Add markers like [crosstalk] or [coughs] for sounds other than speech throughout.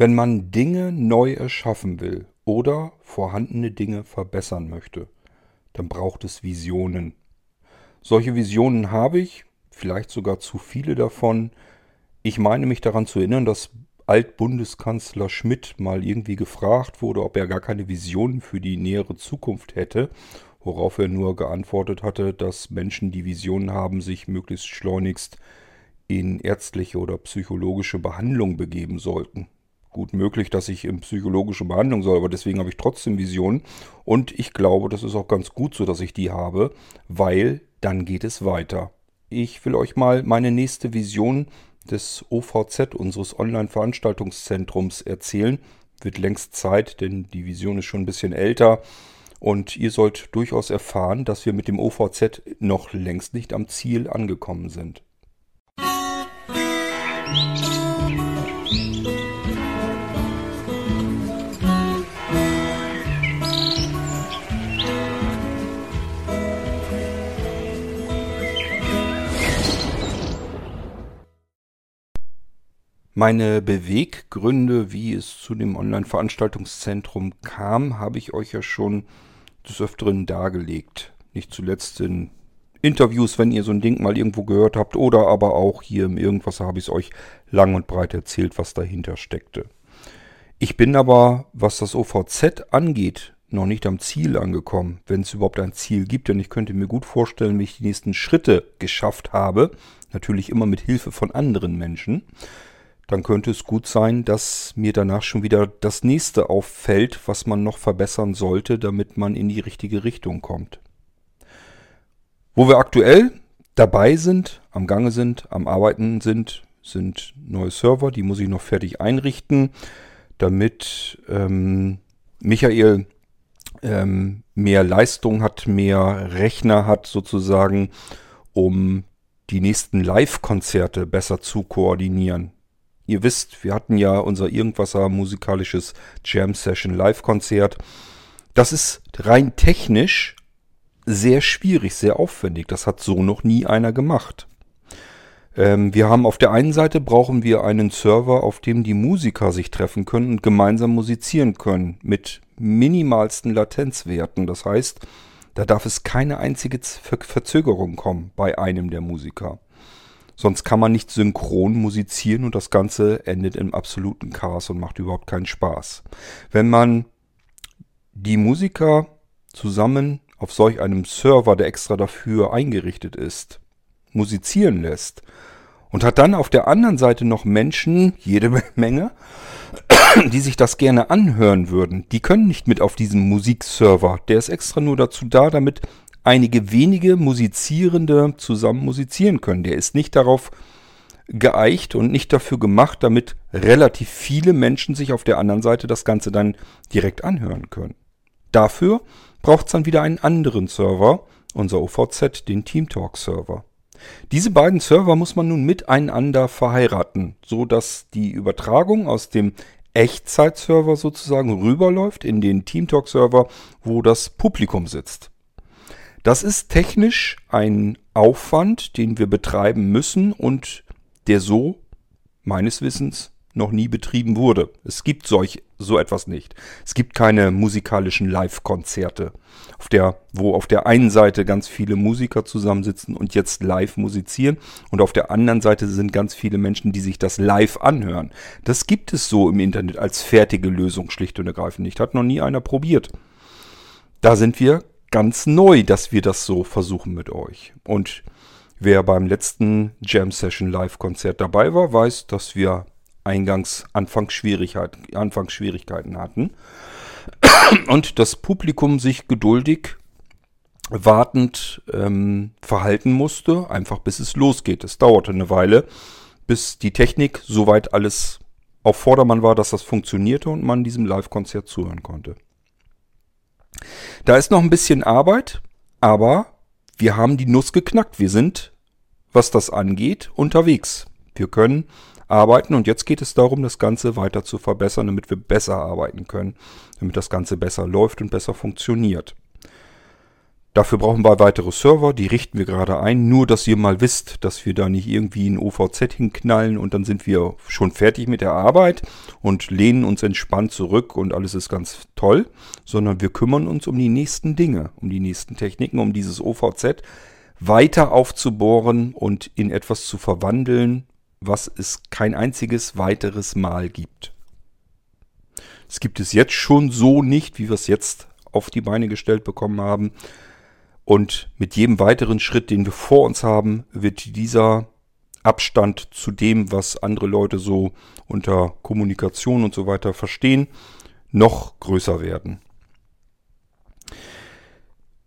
Wenn man Dinge neu erschaffen will oder vorhandene Dinge verbessern möchte, dann braucht es Visionen. Solche Visionen habe ich, vielleicht sogar zu viele davon. Ich meine mich daran zu erinnern, dass Altbundeskanzler Schmidt mal irgendwie gefragt wurde, ob er gar keine Visionen für die nähere Zukunft hätte, worauf er nur geantwortet hatte, dass Menschen, die Visionen haben, sich möglichst schleunigst in ärztliche oder psychologische Behandlung begeben sollten. Gut möglich, dass ich in psychologische Behandlung soll, aber deswegen habe ich trotzdem Visionen. Und ich glaube, das ist auch ganz gut so, dass ich die habe, weil dann geht es weiter. Ich will euch mal meine nächste Vision des OVZ, unseres Online-Veranstaltungszentrums, erzählen. Wird längst Zeit, denn die Vision ist schon ein bisschen älter. Und ihr sollt durchaus erfahren, dass wir mit dem OVZ noch längst nicht am Ziel angekommen sind. Meine Beweggründe, wie es zu dem Online-Veranstaltungszentrum kam, habe ich euch ja schon des Öfteren dargelegt. Nicht zuletzt in Interviews, wenn ihr so ein Ding mal irgendwo gehört habt, oder aber auch hier im Irgendwas habe ich es euch lang und breit erzählt, was dahinter steckte. Ich bin aber, was das OVZ angeht, noch nicht am Ziel angekommen, wenn es überhaupt ein Ziel gibt, denn ich könnte mir gut vorstellen, wie ich die nächsten Schritte geschafft habe, natürlich immer mit Hilfe von anderen Menschen dann könnte es gut sein, dass mir danach schon wieder das nächste auffällt, was man noch verbessern sollte, damit man in die richtige Richtung kommt. Wo wir aktuell dabei sind, am Gange sind, am Arbeiten sind, sind neue Server, die muss ich noch fertig einrichten, damit ähm, Michael ähm, mehr Leistung hat, mehr Rechner hat sozusagen, um die nächsten Live-Konzerte besser zu koordinieren. Ihr wisst, wir hatten ja unser Irgendwasser musikalisches Jam Session Live-Konzert. Das ist rein technisch sehr schwierig, sehr aufwendig. Das hat so noch nie einer gemacht. Ähm, wir haben auf der einen Seite brauchen wir einen Server, auf dem die Musiker sich treffen können und gemeinsam musizieren können mit minimalsten Latenzwerten. Das heißt, da darf es keine einzige Verzögerung kommen bei einem der Musiker. Sonst kann man nicht synchron musizieren und das Ganze endet im absoluten Chaos und macht überhaupt keinen Spaß. Wenn man die Musiker zusammen auf solch einem Server, der extra dafür eingerichtet ist, musizieren lässt und hat dann auf der anderen Seite noch Menschen, jede [laughs] Menge, die sich das gerne anhören würden, die können nicht mit auf diesen Musikserver. Der ist extra nur dazu da, damit einige wenige Musizierende zusammen musizieren können. Der ist nicht darauf geeicht und nicht dafür gemacht, damit relativ viele Menschen sich auf der anderen Seite das Ganze dann direkt anhören können. Dafür braucht es dann wieder einen anderen Server, unser OVZ, den TeamTalk Server. Diese beiden Server muss man nun miteinander verheiraten, so dass die Übertragung aus dem Echtzeitserver sozusagen rüberläuft in den TeamTalk Server, wo das Publikum sitzt. Das ist technisch ein Aufwand, den wir betreiben müssen und der so meines Wissens noch nie betrieben wurde. Es gibt solch so etwas nicht. Es gibt keine musikalischen Live-Konzerte, auf der, wo auf der einen Seite ganz viele Musiker zusammensitzen und jetzt live musizieren und auf der anderen Seite sind ganz viele Menschen, die sich das live anhören. Das gibt es so im Internet als fertige Lösung schlicht und ergreifend nicht. Hat noch nie einer probiert. Da sind wir ganz neu, dass wir das so versuchen mit euch. Und wer beim letzten Jam Session Live Konzert dabei war, weiß, dass wir eingangs Anfangsschwierigkeiten, Anfangsschwierigkeiten hatten [coughs] und das Publikum sich geduldig wartend ähm, verhalten musste, einfach bis es losgeht. Es dauerte eine Weile, bis die Technik soweit alles auf Vordermann war, dass das funktionierte und man diesem Live-Konzert zuhören konnte. Da ist noch ein bisschen Arbeit, aber wir haben die Nuss geknackt. Wir sind, was das angeht, unterwegs. Wir können arbeiten und jetzt geht es darum, das Ganze weiter zu verbessern, damit wir besser arbeiten können, damit das Ganze besser läuft und besser funktioniert. Dafür brauchen wir weitere Server, die richten wir gerade ein. Nur, dass ihr mal wisst, dass wir da nicht irgendwie ein OVZ hinknallen und dann sind wir schon fertig mit der Arbeit und lehnen uns entspannt zurück und alles ist ganz toll, sondern wir kümmern uns um die nächsten Dinge, um die nächsten Techniken, um dieses OVZ weiter aufzubohren und in etwas zu verwandeln, was es kein einziges weiteres Mal gibt. Es gibt es jetzt schon so nicht, wie wir es jetzt auf die Beine gestellt bekommen haben. Und mit jedem weiteren Schritt, den wir vor uns haben, wird dieser Abstand zu dem, was andere Leute so unter Kommunikation und so weiter verstehen, noch größer werden.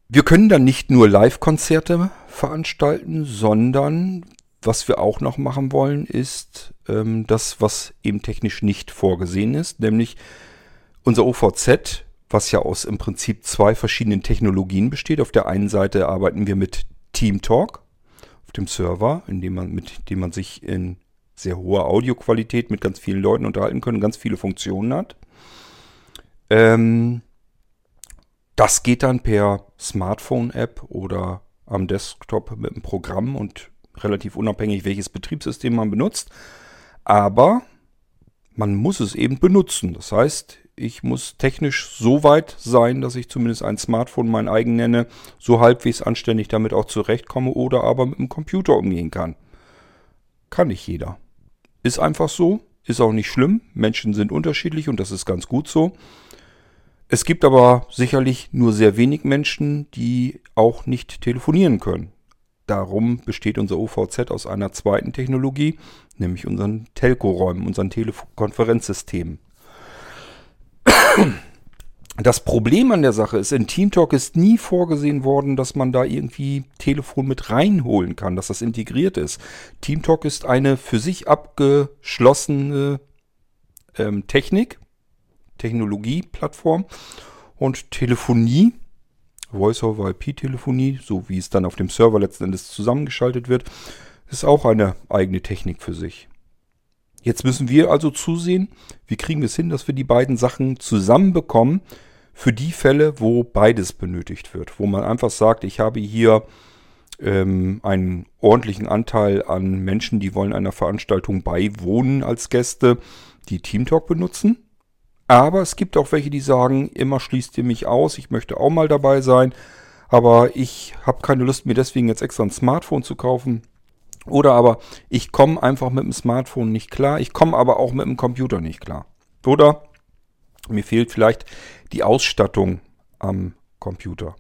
Wir können dann nicht nur Live-Konzerte veranstalten, sondern was wir auch noch machen wollen, ist ähm, das, was eben technisch nicht vorgesehen ist, nämlich unser OVZ was ja aus im Prinzip zwei verschiedenen Technologien besteht. Auf der einen Seite arbeiten wir mit TeamTalk auf dem Server, in dem man, mit dem man sich in sehr hoher Audioqualität mit ganz vielen Leuten unterhalten kann und ganz viele Funktionen hat. Ähm, das geht dann per Smartphone-App oder am Desktop mit einem Programm und relativ unabhängig, welches Betriebssystem man benutzt. Aber man muss es eben benutzen. Das heißt, ich muss technisch so weit sein, dass ich zumindest ein Smartphone mein eigen nenne, so halbwegs anständig damit auch zurechtkomme oder aber mit dem Computer umgehen kann. Kann nicht jeder. Ist einfach so, ist auch nicht schlimm. Menschen sind unterschiedlich und das ist ganz gut so. Es gibt aber sicherlich nur sehr wenig Menschen, die auch nicht telefonieren können. Darum besteht unser OVZ aus einer zweiten Technologie, nämlich unseren Telco-Räumen, unseren Telekonferenzsystemen. Das Problem an der Sache ist, in TeamTalk ist nie vorgesehen worden, dass man da irgendwie Telefon mit reinholen kann, dass das integriert ist. TeamTalk ist eine für sich abgeschlossene ähm, Technik, Technologie-Plattform und Telefonie, Voice-over-IP-Telefonie, so wie es dann auf dem Server letzten Endes zusammengeschaltet wird, ist auch eine eigene Technik für sich. Jetzt müssen wir also zusehen, wie kriegen wir es hin, dass wir die beiden Sachen zusammenbekommen für die Fälle, wo beides benötigt wird. Wo man einfach sagt, ich habe hier ähm, einen ordentlichen Anteil an Menschen, die wollen einer Veranstaltung beiwohnen als Gäste, die Teamtalk benutzen. Aber es gibt auch welche, die sagen, immer schließt ihr mich aus, ich möchte auch mal dabei sein, aber ich habe keine Lust, mir deswegen jetzt extra ein Smartphone zu kaufen. Oder aber ich komme einfach mit dem Smartphone nicht klar, ich komme aber auch mit dem Computer nicht klar. Oder mir fehlt vielleicht die Ausstattung am Computer.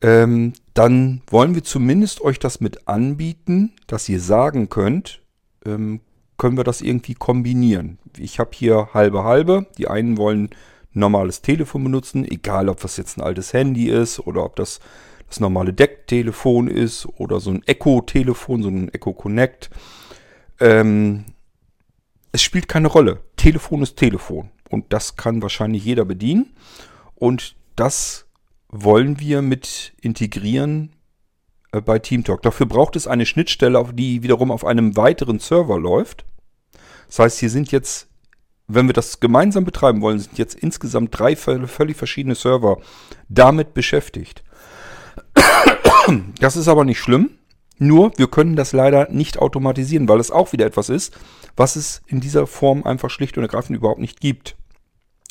Ähm, dann wollen wir zumindest euch das mit anbieten, dass ihr sagen könnt, ähm, können wir das irgendwie kombinieren. Ich habe hier halbe halbe. Die einen wollen normales Telefon benutzen, egal ob das jetzt ein altes Handy ist oder ob das das normale Decktelefon ist oder so ein Echo-Telefon, so ein Echo Connect. Ähm, es spielt keine Rolle. Telefon ist Telefon. Und das kann wahrscheinlich jeder bedienen. Und das wollen wir mit integrieren äh, bei TeamTalk. Dafür braucht es eine Schnittstelle, die wiederum auf einem weiteren Server läuft. Das heißt, hier sind jetzt, wenn wir das gemeinsam betreiben wollen, sind jetzt insgesamt drei völlig verschiedene Server damit beschäftigt. Das ist aber nicht schlimm. Nur, wir können das leider nicht automatisieren, weil es auch wieder etwas ist, was es in dieser Form einfach schlicht und ergreifend überhaupt nicht gibt.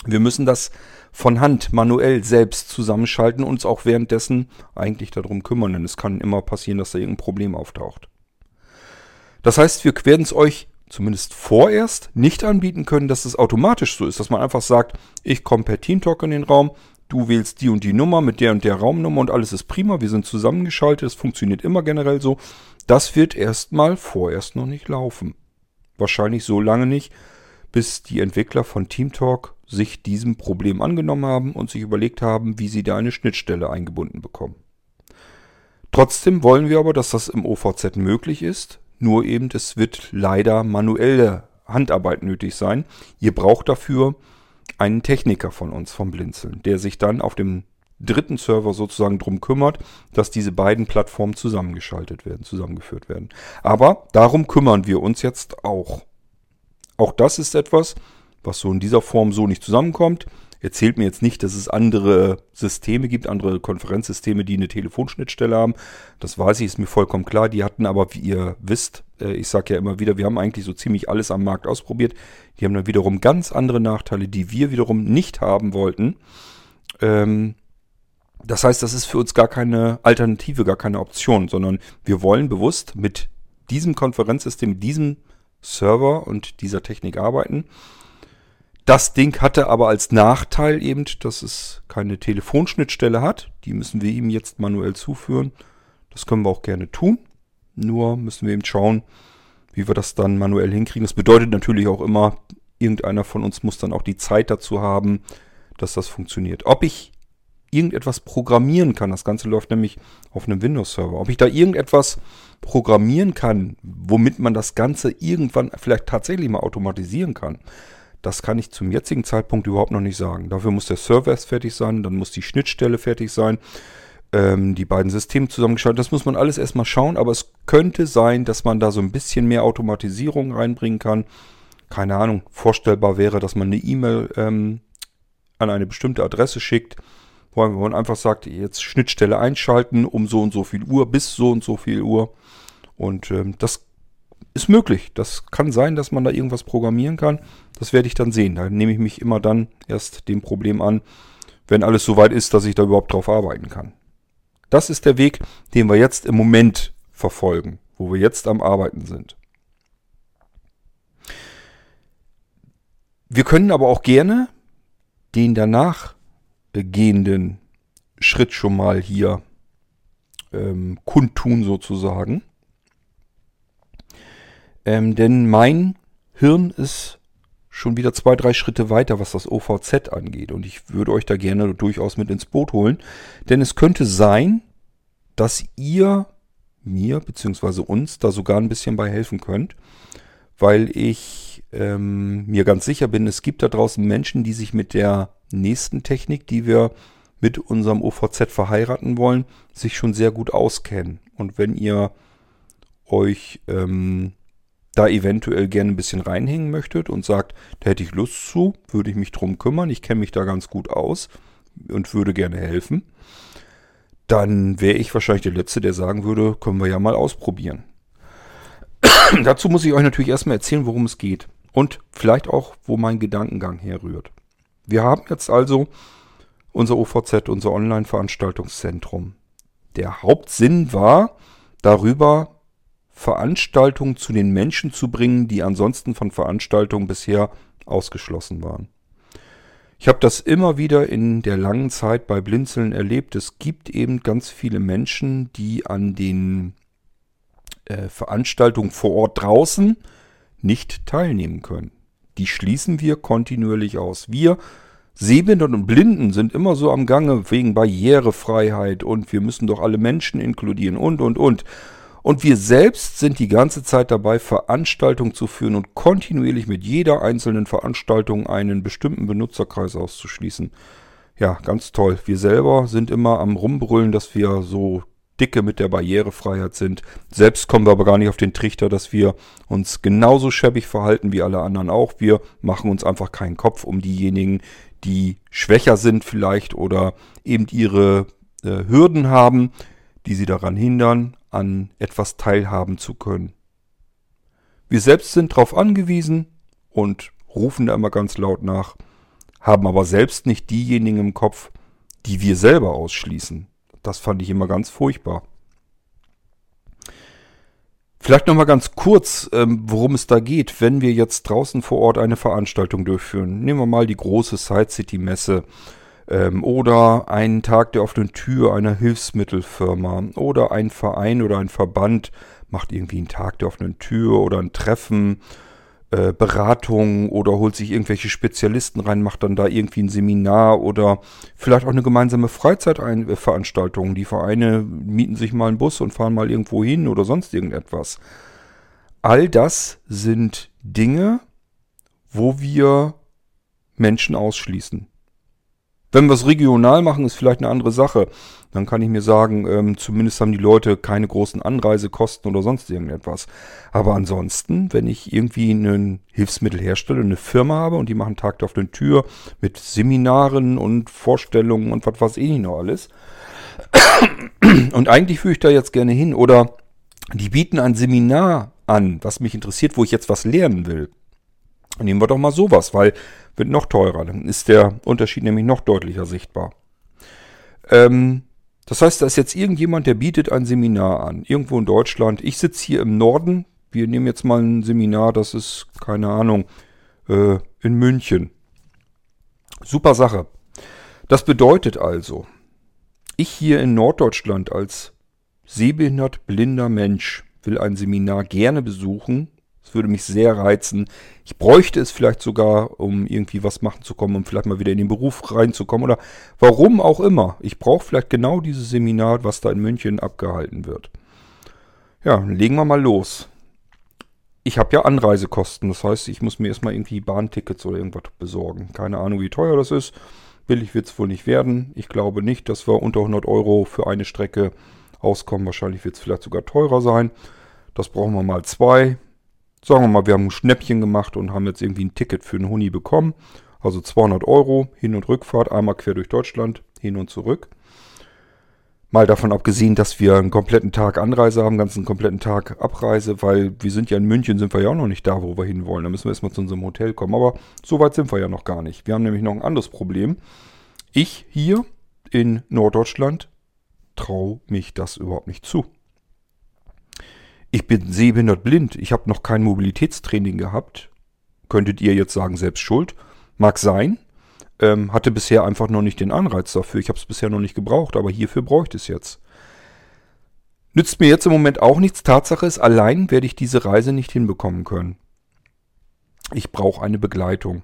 Wir müssen das von Hand manuell selbst zusammenschalten und uns auch währenddessen eigentlich darum kümmern, denn es kann immer passieren, dass da irgendein Problem auftaucht. Das heißt, wir werden es euch zumindest vorerst nicht anbieten können, dass es automatisch so ist, dass man einfach sagt, ich komme per Teamtalk in den Raum, Du wählst die und die Nummer mit der und der Raumnummer und alles ist prima. Wir sind zusammengeschaltet. Es funktioniert immer generell so. Das wird erstmal vorerst noch nicht laufen. Wahrscheinlich so lange nicht, bis die Entwickler von TeamTalk sich diesem Problem angenommen haben und sich überlegt haben, wie sie da eine Schnittstelle eingebunden bekommen. Trotzdem wollen wir aber, dass das im OVZ möglich ist. Nur eben, es wird leider manuelle Handarbeit nötig sein. Ihr braucht dafür einen Techniker von uns vom Blinzeln, der sich dann auf dem dritten Server sozusagen drum kümmert, dass diese beiden Plattformen zusammengeschaltet werden, zusammengeführt werden. Aber darum kümmern wir uns jetzt auch. Auch das ist etwas, was so in dieser Form so nicht zusammenkommt. Erzählt mir jetzt nicht, dass es andere Systeme gibt, andere Konferenzsysteme, die eine Telefonschnittstelle haben. Das weiß ich, ist mir vollkommen klar. Die hatten aber, wie ihr wisst, äh, ich sage ja immer wieder, wir haben eigentlich so ziemlich alles am Markt ausprobiert. Die haben dann wiederum ganz andere Nachteile, die wir wiederum nicht haben wollten. Ähm, das heißt, das ist für uns gar keine Alternative, gar keine Option, sondern wir wollen bewusst mit diesem Konferenzsystem, diesem Server und dieser Technik arbeiten. Das Ding hatte aber als Nachteil eben, dass es keine Telefonschnittstelle hat. Die müssen wir ihm jetzt manuell zuführen. Das können wir auch gerne tun. Nur müssen wir eben schauen, wie wir das dann manuell hinkriegen. Das bedeutet natürlich auch immer, irgendeiner von uns muss dann auch die Zeit dazu haben, dass das funktioniert. Ob ich irgendetwas programmieren kann. Das Ganze läuft nämlich auf einem Windows-Server. Ob ich da irgendetwas programmieren kann, womit man das Ganze irgendwann vielleicht tatsächlich mal automatisieren kann, das kann ich zum jetzigen Zeitpunkt überhaupt noch nicht sagen. Dafür muss der Server erst fertig sein, dann muss die Schnittstelle fertig sein, ähm, die beiden Systeme zusammengeschaltet. Das muss man alles erstmal schauen, aber es könnte sein, dass man da so ein bisschen mehr Automatisierung reinbringen kann. Keine Ahnung, vorstellbar wäre, dass man eine E-Mail ähm, an eine bestimmte Adresse schickt wo man einfach sagt, jetzt Schnittstelle einschalten um so und so viel Uhr bis so und so viel Uhr. Und ähm, das ist möglich. Das kann sein, dass man da irgendwas programmieren kann. Das werde ich dann sehen. Da nehme ich mich immer dann erst dem Problem an, wenn alles so weit ist, dass ich da überhaupt drauf arbeiten kann. Das ist der Weg, den wir jetzt im Moment verfolgen, wo wir jetzt am Arbeiten sind. Wir können aber auch gerne den danach gehenden Schritt schon mal hier ähm, kundtun sozusagen. Ähm, denn mein Hirn ist schon wieder zwei, drei Schritte weiter, was das OVZ angeht. Und ich würde euch da gerne durchaus mit ins Boot holen. Denn es könnte sein, dass ihr mir bzw. uns da sogar ein bisschen bei helfen könnt. Weil ich ähm, mir ganz sicher bin, es gibt da draußen Menschen, die sich mit der nächsten Technik, die wir mit unserem OVZ verheiraten wollen, sich schon sehr gut auskennen. Und wenn ihr euch ähm, da eventuell gerne ein bisschen reinhängen möchtet und sagt, da hätte ich Lust zu, würde ich mich drum kümmern, ich kenne mich da ganz gut aus und würde gerne helfen, dann wäre ich wahrscheinlich der Letzte, der sagen würde, können wir ja mal ausprobieren. [coughs] Dazu muss ich euch natürlich erstmal erzählen, worum es geht und vielleicht auch, wo mein Gedankengang herrührt. Wir haben jetzt also unser OVZ, unser Online-Veranstaltungszentrum. Der Hauptsinn war, darüber Veranstaltungen zu den Menschen zu bringen, die ansonsten von Veranstaltungen bisher ausgeschlossen waren. Ich habe das immer wieder in der langen Zeit bei Blinzeln erlebt. Es gibt eben ganz viele Menschen, die an den äh, Veranstaltungen vor Ort draußen nicht teilnehmen können die schließen wir kontinuierlich aus. Wir Sehbehinderten und Blinden sind immer so am Gange wegen Barrierefreiheit und wir müssen doch alle Menschen inkludieren und, und, und. Und wir selbst sind die ganze Zeit dabei, Veranstaltungen zu führen und kontinuierlich mit jeder einzelnen Veranstaltung einen bestimmten Benutzerkreis auszuschließen. Ja, ganz toll. Wir selber sind immer am Rumbrüllen, dass wir so dicke mit der Barrierefreiheit sind. Selbst kommen wir aber gar nicht auf den Trichter, dass wir uns genauso schäbig verhalten wie alle anderen auch. Wir machen uns einfach keinen Kopf um diejenigen, die schwächer sind vielleicht oder eben ihre äh, Hürden haben, die sie daran hindern, an etwas teilhaben zu können. Wir selbst sind darauf angewiesen und rufen da immer ganz laut nach, haben aber selbst nicht diejenigen im Kopf, die wir selber ausschließen. Das fand ich immer ganz furchtbar. Vielleicht nochmal ganz kurz, ähm, worum es da geht, wenn wir jetzt draußen vor Ort eine Veranstaltung durchführen. Nehmen wir mal die große Side City Messe ähm, oder einen Tag der offenen Tür einer Hilfsmittelfirma oder ein Verein oder ein Verband macht irgendwie einen Tag der offenen Tür oder ein Treffen äh, Beratung oder holt sich irgendwelche Spezialisten rein, macht dann da irgendwie ein Seminar oder vielleicht auch eine gemeinsame Freizeitveranstaltung. Die Vereine mieten sich mal einen Bus und fahren mal irgendwo hin oder sonst irgendetwas. All das sind Dinge, wo wir Menschen ausschließen. Wenn wir es regional machen, ist vielleicht eine andere Sache. Dann kann ich mir sagen, ähm, zumindest haben die Leute keine großen Anreisekosten oder sonst irgendetwas. Aber ansonsten, wenn ich irgendwie ein Hilfsmittel herstelle, eine Firma habe und die machen Tag auf den Tür mit Seminaren und Vorstellungen und was weiß ich noch alles. [coughs] Und eigentlich führe ich da jetzt gerne hin. Oder die bieten ein Seminar an, was mich interessiert, wo ich jetzt was lernen will. Nehmen wir doch mal sowas, weil wird noch teurer. Dann ist der Unterschied nämlich noch deutlicher sichtbar. Ähm, das heißt, da ist jetzt irgendjemand, der bietet ein Seminar an. Irgendwo in Deutschland. Ich sitze hier im Norden. Wir nehmen jetzt mal ein Seminar, das ist, keine Ahnung, äh, in München. Super Sache. Das bedeutet also, ich hier in Norddeutschland als sehbehindert blinder Mensch will ein Seminar gerne besuchen. Würde mich sehr reizen. Ich bräuchte es vielleicht sogar, um irgendwie was machen zu kommen, um vielleicht mal wieder in den Beruf reinzukommen oder warum auch immer. Ich brauche vielleicht genau dieses Seminar, was da in München abgehalten wird. Ja, legen wir mal los. Ich habe ja Anreisekosten, das heißt, ich muss mir erstmal irgendwie Bahntickets oder irgendwas besorgen. Keine Ahnung, wie teuer das ist. Billig wird es wohl nicht werden. Ich glaube nicht, dass wir unter 100 Euro für eine Strecke auskommen. Wahrscheinlich wird es vielleicht sogar teurer sein. Das brauchen wir mal zwei. Sagen wir mal, wir haben ein Schnäppchen gemacht und haben jetzt irgendwie ein Ticket für einen Huni bekommen. Also 200 Euro, Hin- und Rückfahrt, einmal quer durch Deutschland, hin und zurück. Mal davon abgesehen, dass wir einen kompletten Tag Anreise haben, ganzen kompletten Tag Abreise, weil wir sind ja in München, sind wir ja auch noch nicht da, wo wir hinwollen. Da müssen wir erstmal zu unserem Hotel kommen. Aber so weit sind wir ja noch gar nicht. Wir haben nämlich noch ein anderes Problem. Ich hier in Norddeutschland traue mich das überhaupt nicht zu. Ich bin sehbehindert blind. Ich habe noch kein Mobilitätstraining gehabt. Könntet ihr jetzt sagen, selbst schuld? Mag sein. Ähm, hatte bisher einfach noch nicht den Anreiz dafür. Ich habe es bisher noch nicht gebraucht, aber hierfür bräuchte es jetzt. Nützt mir jetzt im Moment auch nichts. Tatsache ist, allein werde ich diese Reise nicht hinbekommen können. Ich brauche eine Begleitung.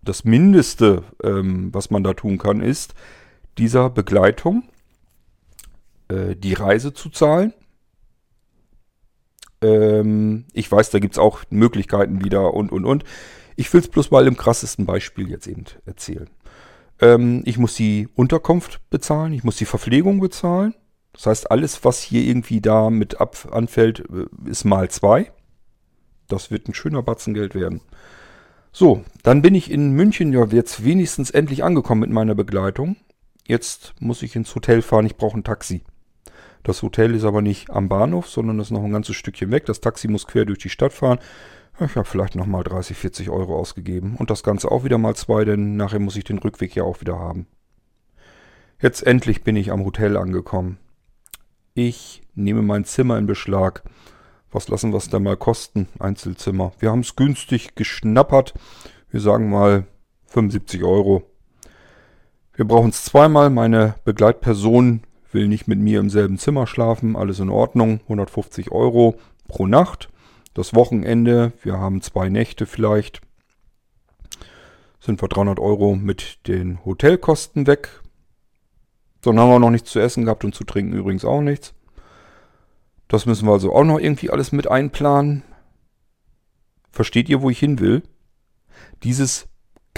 Das Mindeste, ähm, was man da tun kann, ist, dieser Begleitung äh, die Reise zu zahlen ähm, ich weiß, da gibt es auch Möglichkeiten wieder und, und, und. Ich will es bloß mal im krassesten Beispiel jetzt eben erzählen. Ähm, ich muss die Unterkunft bezahlen, ich muss die Verpflegung bezahlen. Das heißt, alles, was hier irgendwie da mit ab anfällt, äh, ist mal zwei. Das wird ein schöner Batzen Geld werden. So, dann bin ich in München ja jetzt wenigstens endlich angekommen mit meiner Begleitung. Jetzt muss ich ins Hotel fahren, ich brauche ein Taxi. Das Hotel ist aber nicht am Bahnhof, sondern ist noch ein ganzes Stückchen weg. Das Taxi muss quer durch die Stadt fahren. Ich habe vielleicht nochmal 30, 40 Euro ausgegeben. Und das Ganze auch wieder mal zwei, denn nachher muss ich den Rückweg ja auch wieder haben. Jetzt endlich bin ich am Hotel angekommen. Ich nehme mein Zimmer in Beschlag. Was lassen wir es da mal kosten? Einzelzimmer. Wir haben es günstig geschnappert. Wir sagen mal 75 Euro. Wir brauchen es zweimal. Meine Begleitperson will nicht mit mir im selben Zimmer schlafen, alles in Ordnung, 150 Euro pro Nacht. Das Wochenende, wir haben zwei Nächte vielleicht, sind wir 300 Euro mit den Hotelkosten weg. Dann haben wir noch nichts zu essen gehabt und zu trinken übrigens auch nichts. Das müssen wir also auch noch irgendwie alles mit einplanen. Versteht ihr, wo ich hin will? Dieses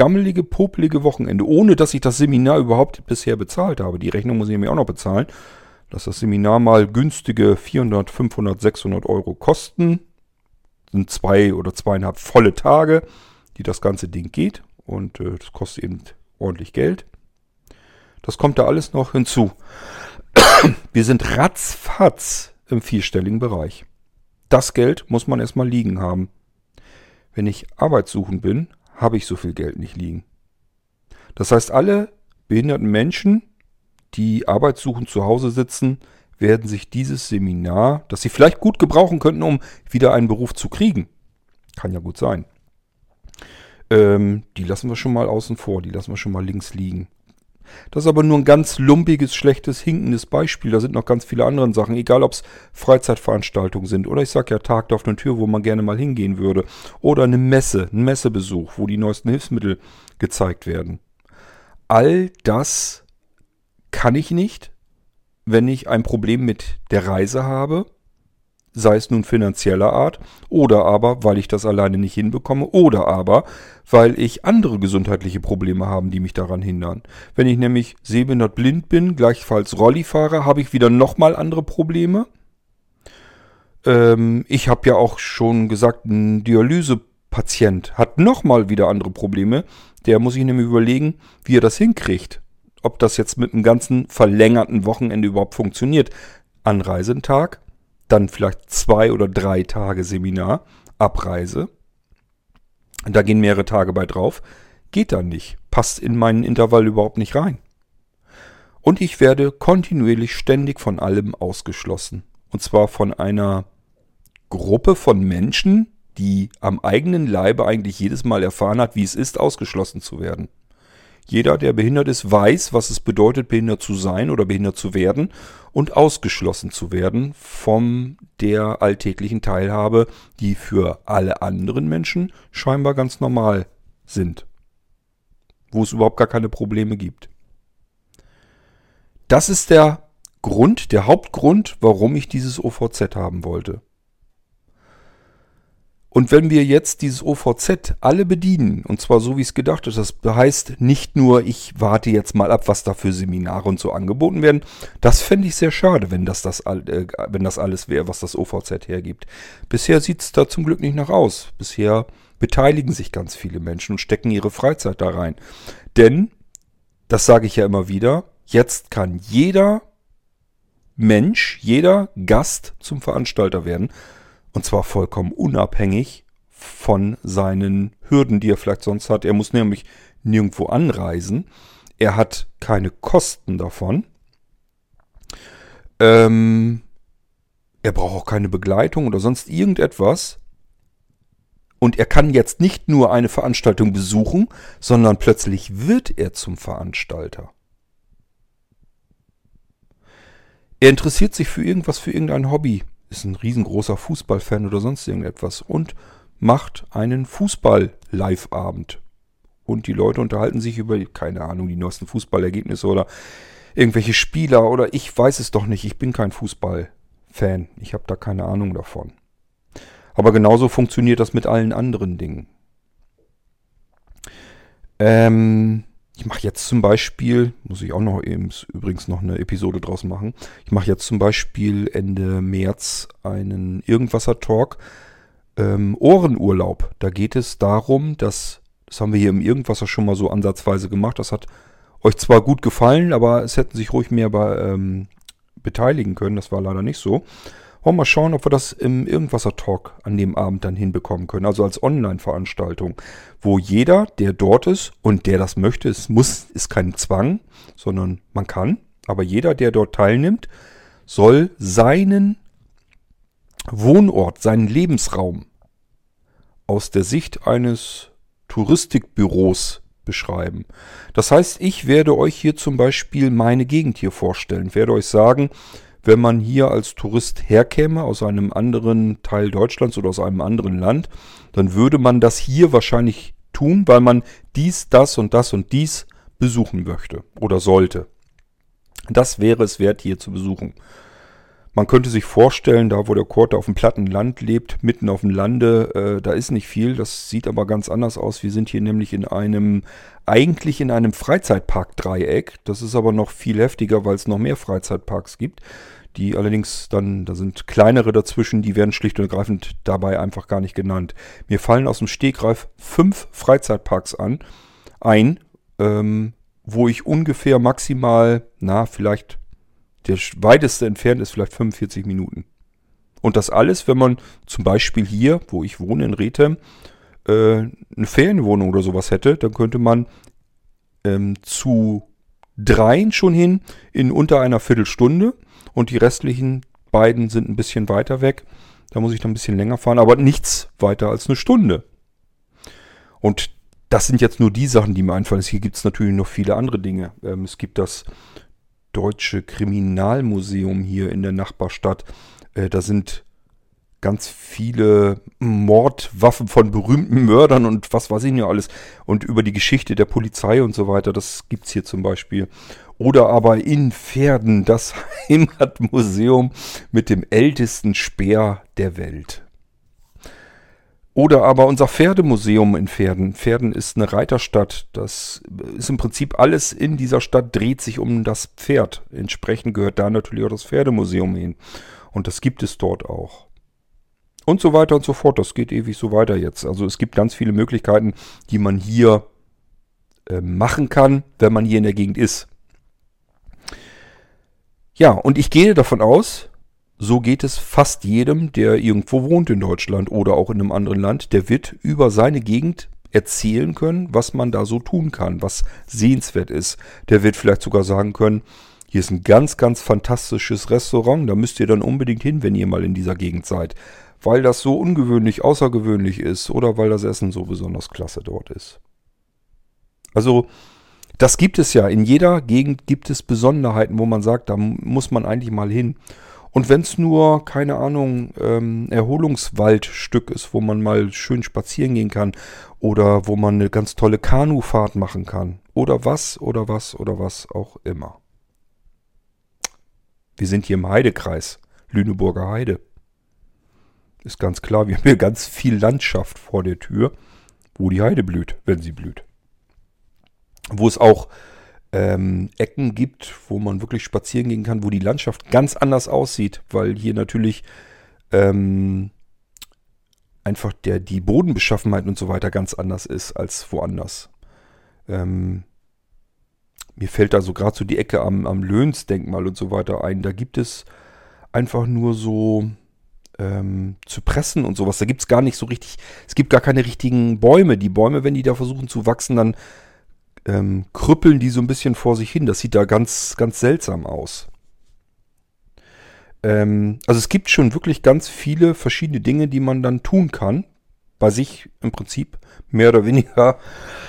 gammelige, popelige Wochenende, ohne dass ich das Seminar überhaupt bisher bezahlt habe. Die Rechnung muss ich mir auch noch bezahlen. Dass das Seminar mal günstige 400, 500, 600 Euro kosten. Sind zwei oder zweieinhalb volle Tage, die das ganze Ding geht. Und äh, das kostet eben ordentlich Geld. Das kommt da alles noch hinzu. [clears throat] Wir sind ratzfatz im vierstelligen Bereich. Das Geld muss man erstmal liegen haben. Wenn ich arbeitssuchend bin, habe ich so viel Geld nicht liegen. Das heißt, alle behinderten Menschen, die arbeitssuchend zu Hause sitzen, werden sich dieses Seminar, das sie vielleicht gut gebrauchen könnten, um wieder einen Beruf zu kriegen, kann ja gut sein, ähm, die lassen wir schon mal außen vor, die lassen wir schon mal links liegen. Das ist aber nur ein ganz lumpiges, schlechtes, hinkendes Beispiel. Da sind noch ganz viele andere Sachen, egal ob es Freizeitveranstaltungen sind oder ich sag ja Tag auf der Tür, wo man gerne mal hingehen würde. Oder eine Messe, ein Messebesuch, wo die neuesten Hilfsmittel gezeigt werden. All das kann ich nicht, wenn ich ein Problem mit der Reise habe sei es nun finanzieller Art oder aber, weil ich das alleine nicht hinbekomme oder aber, weil ich andere gesundheitliche Probleme habe, die mich daran hindern. Wenn ich nämlich sehbehindert blind bin, gleichfalls Rolli fahre, habe ich wieder nochmal andere Probleme. Ähm, ich habe ja auch schon gesagt, ein Dialysepatient hat nochmal wieder andere Probleme. Der muss sich nämlich überlegen, wie er das hinkriegt. Ob das jetzt mit einem ganzen verlängerten Wochenende überhaupt funktioniert. Anreisentag, dann vielleicht zwei oder drei Tage Seminar, Abreise. Da gehen mehrere Tage bei drauf. Geht dann nicht. Passt in meinen Intervall überhaupt nicht rein. Und ich werde kontinuierlich ständig von allem ausgeschlossen. Und zwar von einer Gruppe von Menschen, die am eigenen Leibe eigentlich jedes Mal erfahren hat, wie es ist, ausgeschlossen zu werden. Jeder, der behindert ist, weiß, was es bedeutet, behindert zu sein oder behindert zu werden und ausgeschlossen zu werden von der alltäglichen Teilhabe, die für alle anderen Menschen scheinbar ganz normal sind. Wo es überhaupt gar keine Probleme gibt. Das ist der Grund, der Hauptgrund, warum ich dieses OVZ haben wollte. Und wenn wir jetzt dieses OVZ alle bedienen, und zwar so wie es gedacht ist, das heißt nicht nur, ich warte jetzt mal ab, was da für Seminare und so angeboten werden, das fände ich sehr schade, wenn das, das, äh, wenn das alles wäre, was das OVZ hergibt. Bisher sieht es da zum Glück nicht nach aus. Bisher beteiligen sich ganz viele Menschen und stecken ihre Freizeit da rein. Denn, das sage ich ja immer wieder, jetzt kann jeder Mensch, jeder Gast zum Veranstalter werden. Und zwar vollkommen unabhängig von seinen Hürden, die er vielleicht sonst hat. Er muss nämlich nirgendwo anreisen. Er hat keine Kosten davon. Ähm, er braucht auch keine Begleitung oder sonst irgendetwas. Und er kann jetzt nicht nur eine Veranstaltung besuchen, sondern plötzlich wird er zum Veranstalter. Er interessiert sich für irgendwas, für irgendein Hobby ist ein riesengroßer Fußballfan oder sonst irgendetwas und macht einen Fußball-Live-Abend. Und die Leute unterhalten sich über, keine Ahnung, die neuesten Fußballergebnisse oder irgendwelche Spieler oder ich weiß es doch nicht. Ich bin kein Fußball-Fan. Ich habe da keine Ahnung davon. Aber genauso funktioniert das mit allen anderen Dingen. Ähm, ich mache jetzt zum Beispiel, muss ich auch noch eben übrigens noch eine Episode draus machen. Ich mache jetzt zum Beispiel Ende März einen Irgendwasser-Talk. Ähm, Ohrenurlaub. Da geht es darum, dass, das haben wir hier im Irgendwasser schon mal so ansatzweise gemacht. Das hat euch zwar gut gefallen, aber es hätten sich ruhig mehr bei, ähm, beteiligen können. Das war leider nicht so. Wollen wir mal schauen, ob wir das im Irgendwasser-Talk an dem Abend dann hinbekommen können. Also als Online-Veranstaltung, wo jeder, der dort ist und der das möchte, es muss, ist kein Zwang, sondern man kann. Aber jeder, der dort teilnimmt, soll seinen Wohnort, seinen Lebensraum aus der Sicht eines Touristikbüros beschreiben. Das heißt, ich werde euch hier zum Beispiel meine Gegend hier vorstellen, werde euch sagen, wenn man hier als Tourist herkäme aus einem anderen Teil Deutschlands oder aus einem anderen Land, dann würde man das hier wahrscheinlich tun, weil man dies, das und das und dies besuchen möchte oder sollte. Das wäre es wert, hier zu besuchen. Man könnte sich vorstellen, da wo der Korte auf dem platten Land lebt, mitten auf dem Lande, äh, da ist nicht viel. Das sieht aber ganz anders aus. Wir sind hier nämlich in einem, eigentlich in einem Freizeitpark-Dreieck. Das ist aber noch viel heftiger, weil es noch mehr Freizeitparks gibt. Die allerdings dann, da sind kleinere dazwischen, die werden schlicht und ergreifend dabei einfach gar nicht genannt. Mir fallen aus dem Stegreif fünf Freizeitparks an, ein, ähm, wo ich ungefähr maximal, na, vielleicht der weiteste entfernt ist vielleicht 45 Minuten. Und das alles, wenn man zum Beispiel hier, wo ich wohne in Rethem, äh, eine Ferienwohnung oder sowas hätte, dann könnte man ähm, zu dreien schon hin in unter einer Viertelstunde und die restlichen beiden sind ein bisschen weiter weg. Da muss ich dann ein bisschen länger fahren, aber nichts weiter als eine Stunde. Und das sind jetzt nur die Sachen, die mir einfallen. Hier gibt es natürlich noch viele andere Dinge. Ähm, es gibt das Deutsche Kriminalmuseum hier in der Nachbarstadt. Äh, da sind ganz viele Mordwaffen von berühmten Mördern und was weiß ich nicht alles. Und über die Geschichte der Polizei und so weiter, das gibt es hier zum Beispiel. Oder aber in Pferden das [laughs] Heimatmuseum mit dem ältesten Speer der Welt. Oder aber unser Pferdemuseum in Pferden. Pferden ist eine Reiterstadt. Das ist im Prinzip alles in dieser Stadt dreht sich um das Pferd. Entsprechend gehört da natürlich auch das Pferdemuseum hin. Und das gibt es dort auch. Und so weiter und so fort. Das geht ewig so weiter jetzt. Also es gibt ganz viele Möglichkeiten, die man hier äh, machen kann, wenn man hier in der Gegend ist. Ja, und ich gehe davon aus, so geht es fast jedem, der irgendwo wohnt in Deutschland oder auch in einem anderen Land. Der wird über seine Gegend erzählen können, was man da so tun kann, was sehenswert ist. Der wird vielleicht sogar sagen können, hier ist ein ganz, ganz fantastisches Restaurant, da müsst ihr dann unbedingt hin, wenn ihr mal in dieser Gegend seid, weil das so ungewöhnlich, außergewöhnlich ist oder weil das Essen so besonders klasse dort ist. Also, das gibt es ja. In jeder Gegend gibt es Besonderheiten, wo man sagt, da muss man eigentlich mal hin. Und wenn es nur, keine Ahnung, ähm, Erholungswaldstück ist, wo man mal schön spazieren gehen kann oder wo man eine ganz tolle Kanufahrt machen kann oder was oder was oder was auch immer. Wir sind hier im Heidekreis, Lüneburger Heide. Ist ganz klar, wir haben hier ganz viel Landschaft vor der Tür, wo die Heide blüht, wenn sie blüht. Wo es auch ähm, Ecken gibt, wo man wirklich spazieren gehen kann, wo die Landschaft ganz anders aussieht, weil hier natürlich ähm, einfach der, die Bodenbeschaffenheit und so weiter ganz anders ist als woanders. Ähm, mir fällt da so gerade so die Ecke am, am Löhnsdenkmal und so weiter ein. Da gibt es einfach nur so ähm, Zypressen und sowas. Da gibt es gar nicht so richtig, es gibt gar keine richtigen Bäume. Die Bäume, wenn die da versuchen zu wachsen, dann ähm, krüppeln die so ein bisschen vor sich hin. Das sieht da ganz, ganz seltsam aus. Ähm, also es gibt schon wirklich ganz viele verschiedene Dinge, die man dann tun kann. Bei sich im Prinzip mehr oder weniger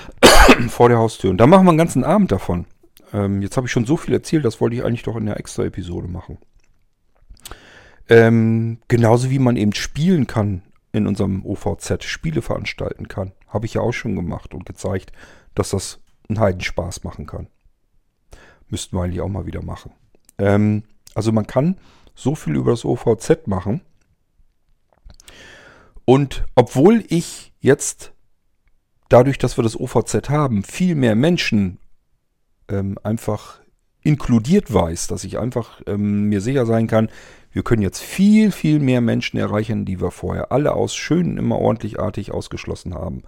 [coughs] vor der Haustür. Und da machen wir einen ganzen Abend davon. Ähm, jetzt habe ich schon so viel erzählt, das wollte ich eigentlich doch in der extra Episode machen. Ähm, genauso wie man eben spielen kann in unserem OVZ, Spiele veranstalten kann. Habe ich ja auch schon gemacht und gezeigt, dass das einen Heidenspaß machen kann. Müssten wir eigentlich auch mal wieder machen. Ähm, also man kann so viel über das OVZ machen. Und obwohl ich jetzt, dadurch, dass wir das OVZ haben, viel mehr Menschen ähm, einfach inkludiert weiß, dass ich einfach ähm, mir sicher sein kann, wir können jetzt viel, viel mehr Menschen erreichen, die wir vorher alle aus schön immer ordentlichartig ausgeschlossen haben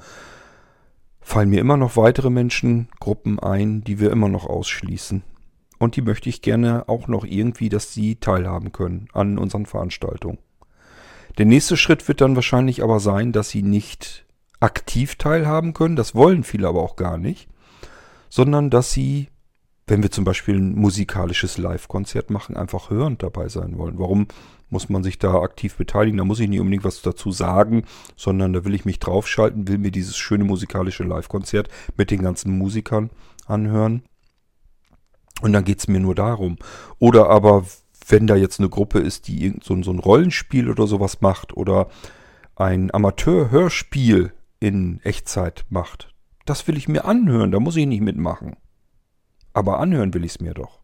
fallen mir immer noch weitere Menschengruppen ein, die wir immer noch ausschließen. Und die möchte ich gerne auch noch irgendwie, dass sie teilhaben können an unseren Veranstaltungen. Der nächste Schritt wird dann wahrscheinlich aber sein, dass sie nicht aktiv teilhaben können, das wollen viele aber auch gar nicht, sondern dass sie, wenn wir zum Beispiel ein musikalisches Live-Konzert machen, einfach hörend dabei sein wollen. Warum muss man sich da aktiv beteiligen. Da muss ich nicht unbedingt was dazu sagen, sondern da will ich mich draufschalten, will mir dieses schöne musikalische Live-Konzert mit den ganzen Musikern anhören. Und dann geht es mir nur darum. Oder aber, wenn da jetzt eine Gruppe ist, die so ein Rollenspiel oder sowas macht oder ein Amateur-Hörspiel in Echtzeit macht, das will ich mir anhören, da muss ich nicht mitmachen. Aber anhören will ich es mir doch.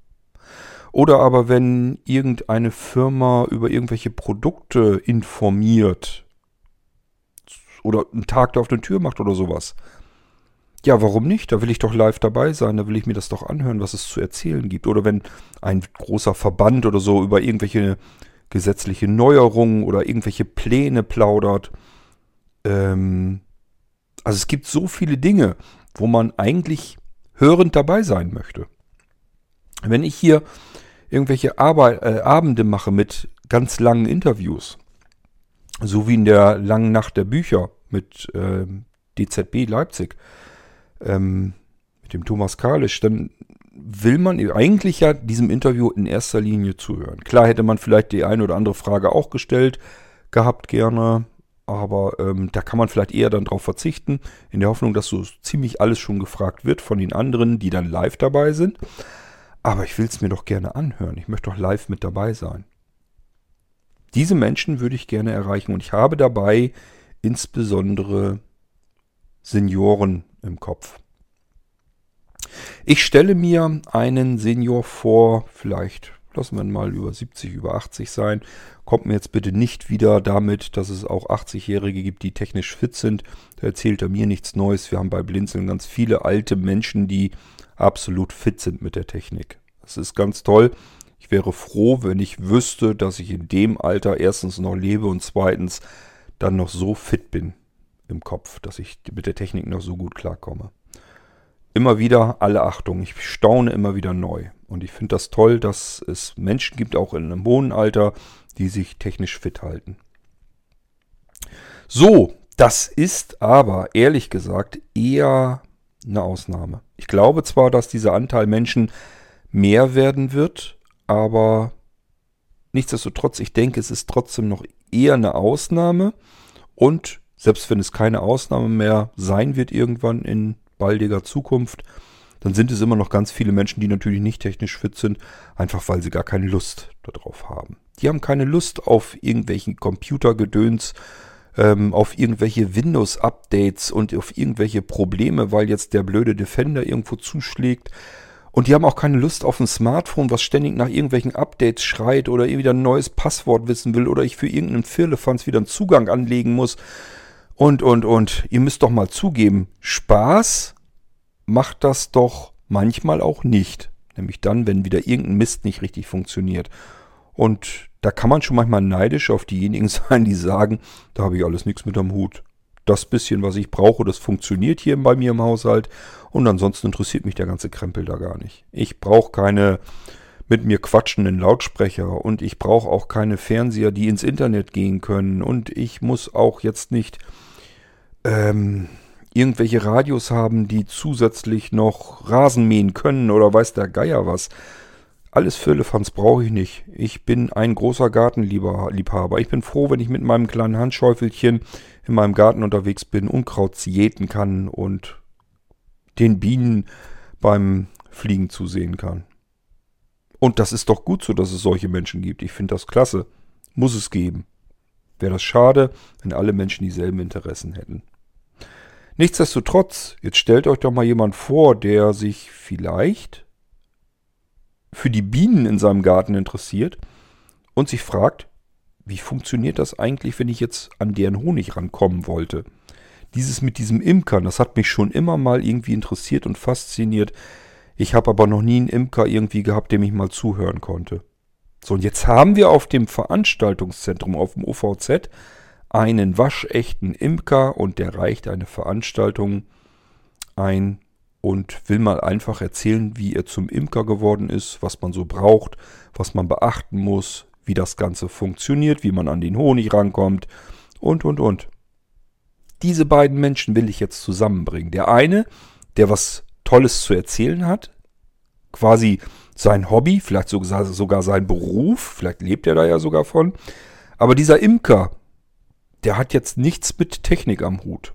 Oder aber wenn irgendeine Firma über irgendwelche Produkte informiert oder einen Tag da auf der Tür macht oder sowas. Ja, warum nicht? Da will ich doch live dabei sein, da will ich mir das doch anhören, was es zu erzählen gibt. Oder wenn ein großer Verband oder so über irgendwelche gesetzliche Neuerungen oder irgendwelche Pläne plaudert. Ähm, also es gibt so viele Dinge, wo man eigentlich hörend dabei sein möchte. Wenn ich hier irgendwelche Arbeit, äh, Abende mache mit ganz langen Interviews, so wie in der langen Nacht der Bücher mit äh, DZB Leipzig, ähm, mit dem Thomas Kalisch, dann will man eigentlich ja diesem Interview in erster Linie zuhören. Klar hätte man vielleicht die eine oder andere Frage auch gestellt gehabt gerne, aber ähm, da kann man vielleicht eher dann drauf verzichten, in der Hoffnung, dass so ziemlich alles schon gefragt wird von den anderen, die dann live dabei sind. Aber ich will es mir doch gerne anhören. Ich möchte doch live mit dabei sein. Diese Menschen würde ich gerne erreichen und ich habe dabei insbesondere Senioren im Kopf. Ich stelle mir einen Senior vor, vielleicht lassen wir mal über 70, über 80 sein. Kommt mir jetzt bitte nicht wieder damit, dass es auch 80-Jährige gibt, die technisch fit sind. Da erzählt er mir nichts Neues. Wir haben bei Blinzeln ganz viele alte Menschen, die absolut fit sind mit der Technik. Das ist ganz toll. Ich wäre froh, wenn ich wüsste, dass ich in dem Alter erstens noch lebe und zweitens dann noch so fit bin im Kopf, dass ich mit der Technik noch so gut klarkomme. Immer wieder alle Achtung. Ich staune immer wieder neu. Und ich finde das toll, dass es Menschen gibt, auch in einem hohen Alter, die sich technisch fit halten. So, das ist aber ehrlich gesagt eher eine Ausnahme. Ich glaube zwar, dass dieser Anteil Menschen mehr werden wird, aber nichtsdestotrotz, ich denke, es ist trotzdem noch eher eine Ausnahme und selbst wenn es keine Ausnahme mehr sein wird irgendwann in baldiger Zukunft, dann sind es immer noch ganz viele Menschen, die natürlich nicht technisch fit sind, einfach weil sie gar keine Lust darauf haben. Die haben keine Lust auf irgendwelchen Computergedöns, ähm, auf irgendwelche Windows-Updates und auf irgendwelche Probleme, weil jetzt der blöde Defender irgendwo zuschlägt. Und die haben auch keine Lust auf ein Smartphone, was ständig nach irgendwelchen Updates schreit oder wieder ein neues Passwort wissen will oder ich für irgendeinen Firlefanz wieder einen Zugang anlegen muss. Und, und, und. Ihr müsst doch mal zugeben, Spaß macht das doch manchmal auch nicht. Nämlich dann, wenn wieder irgendein Mist nicht richtig funktioniert. Und da kann man schon manchmal neidisch auf diejenigen [laughs] sein, die sagen, da habe ich alles nichts mit am Hut. Das bisschen, was ich brauche, das funktioniert hier bei mir im Haushalt. Und ansonsten interessiert mich der ganze Krempel da gar nicht. Ich brauche keine mit mir quatschenden Lautsprecher und ich brauche auch keine Fernseher, die ins Internet gehen können. Und ich muss auch jetzt nicht ähm, irgendwelche Radios haben, die zusätzlich noch Rasen mähen können oder weiß der Geier was. Alles Firlefanz brauche ich nicht. Ich bin ein großer Gartenliebhaber. Ich bin froh, wenn ich mit meinem kleinen Handschäufelchen in meinem Garten unterwegs bin, Unkraut jäten kann und den Bienen beim Fliegen zusehen kann. Und das ist doch gut so, dass es solche Menschen gibt. Ich finde das klasse. Muss es geben. Wäre das schade, wenn alle Menschen dieselben Interessen hätten. Nichtsdestotrotz, jetzt stellt euch doch mal jemand vor, der sich vielleicht für die Bienen in seinem Garten interessiert und sich fragt, wie funktioniert das eigentlich, wenn ich jetzt an deren Honig rankommen wollte? Dieses mit diesem Imkern, das hat mich schon immer mal irgendwie interessiert und fasziniert. Ich habe aber noch nie einen Imker irgendwie gehabt, dem ich mal zuhören konnte. So, und jetzt haben wir auf dem Veranstaltungszentrum, auf dem OVZ, einen waschechten Imker und der reicht eine Veranstaltung ein und will mal einfach erzählen, wie er zum Imker geworden ist, was man so braucht, was man beachten muss, wie das Ganze funktioniert, wie man an den Honig rankommt und, und, und. Diese beiden Menschen will ich jetzt zusammenbringen. Der eine, der was Tolles zu erzählen hat, quasi sein Hobby, vielleicht sogar, sogar sein Beruf, vielleicht lebt er da ja sogar von. Aber dieser Imker, der hat jetzt nichts mit Technik am Hut.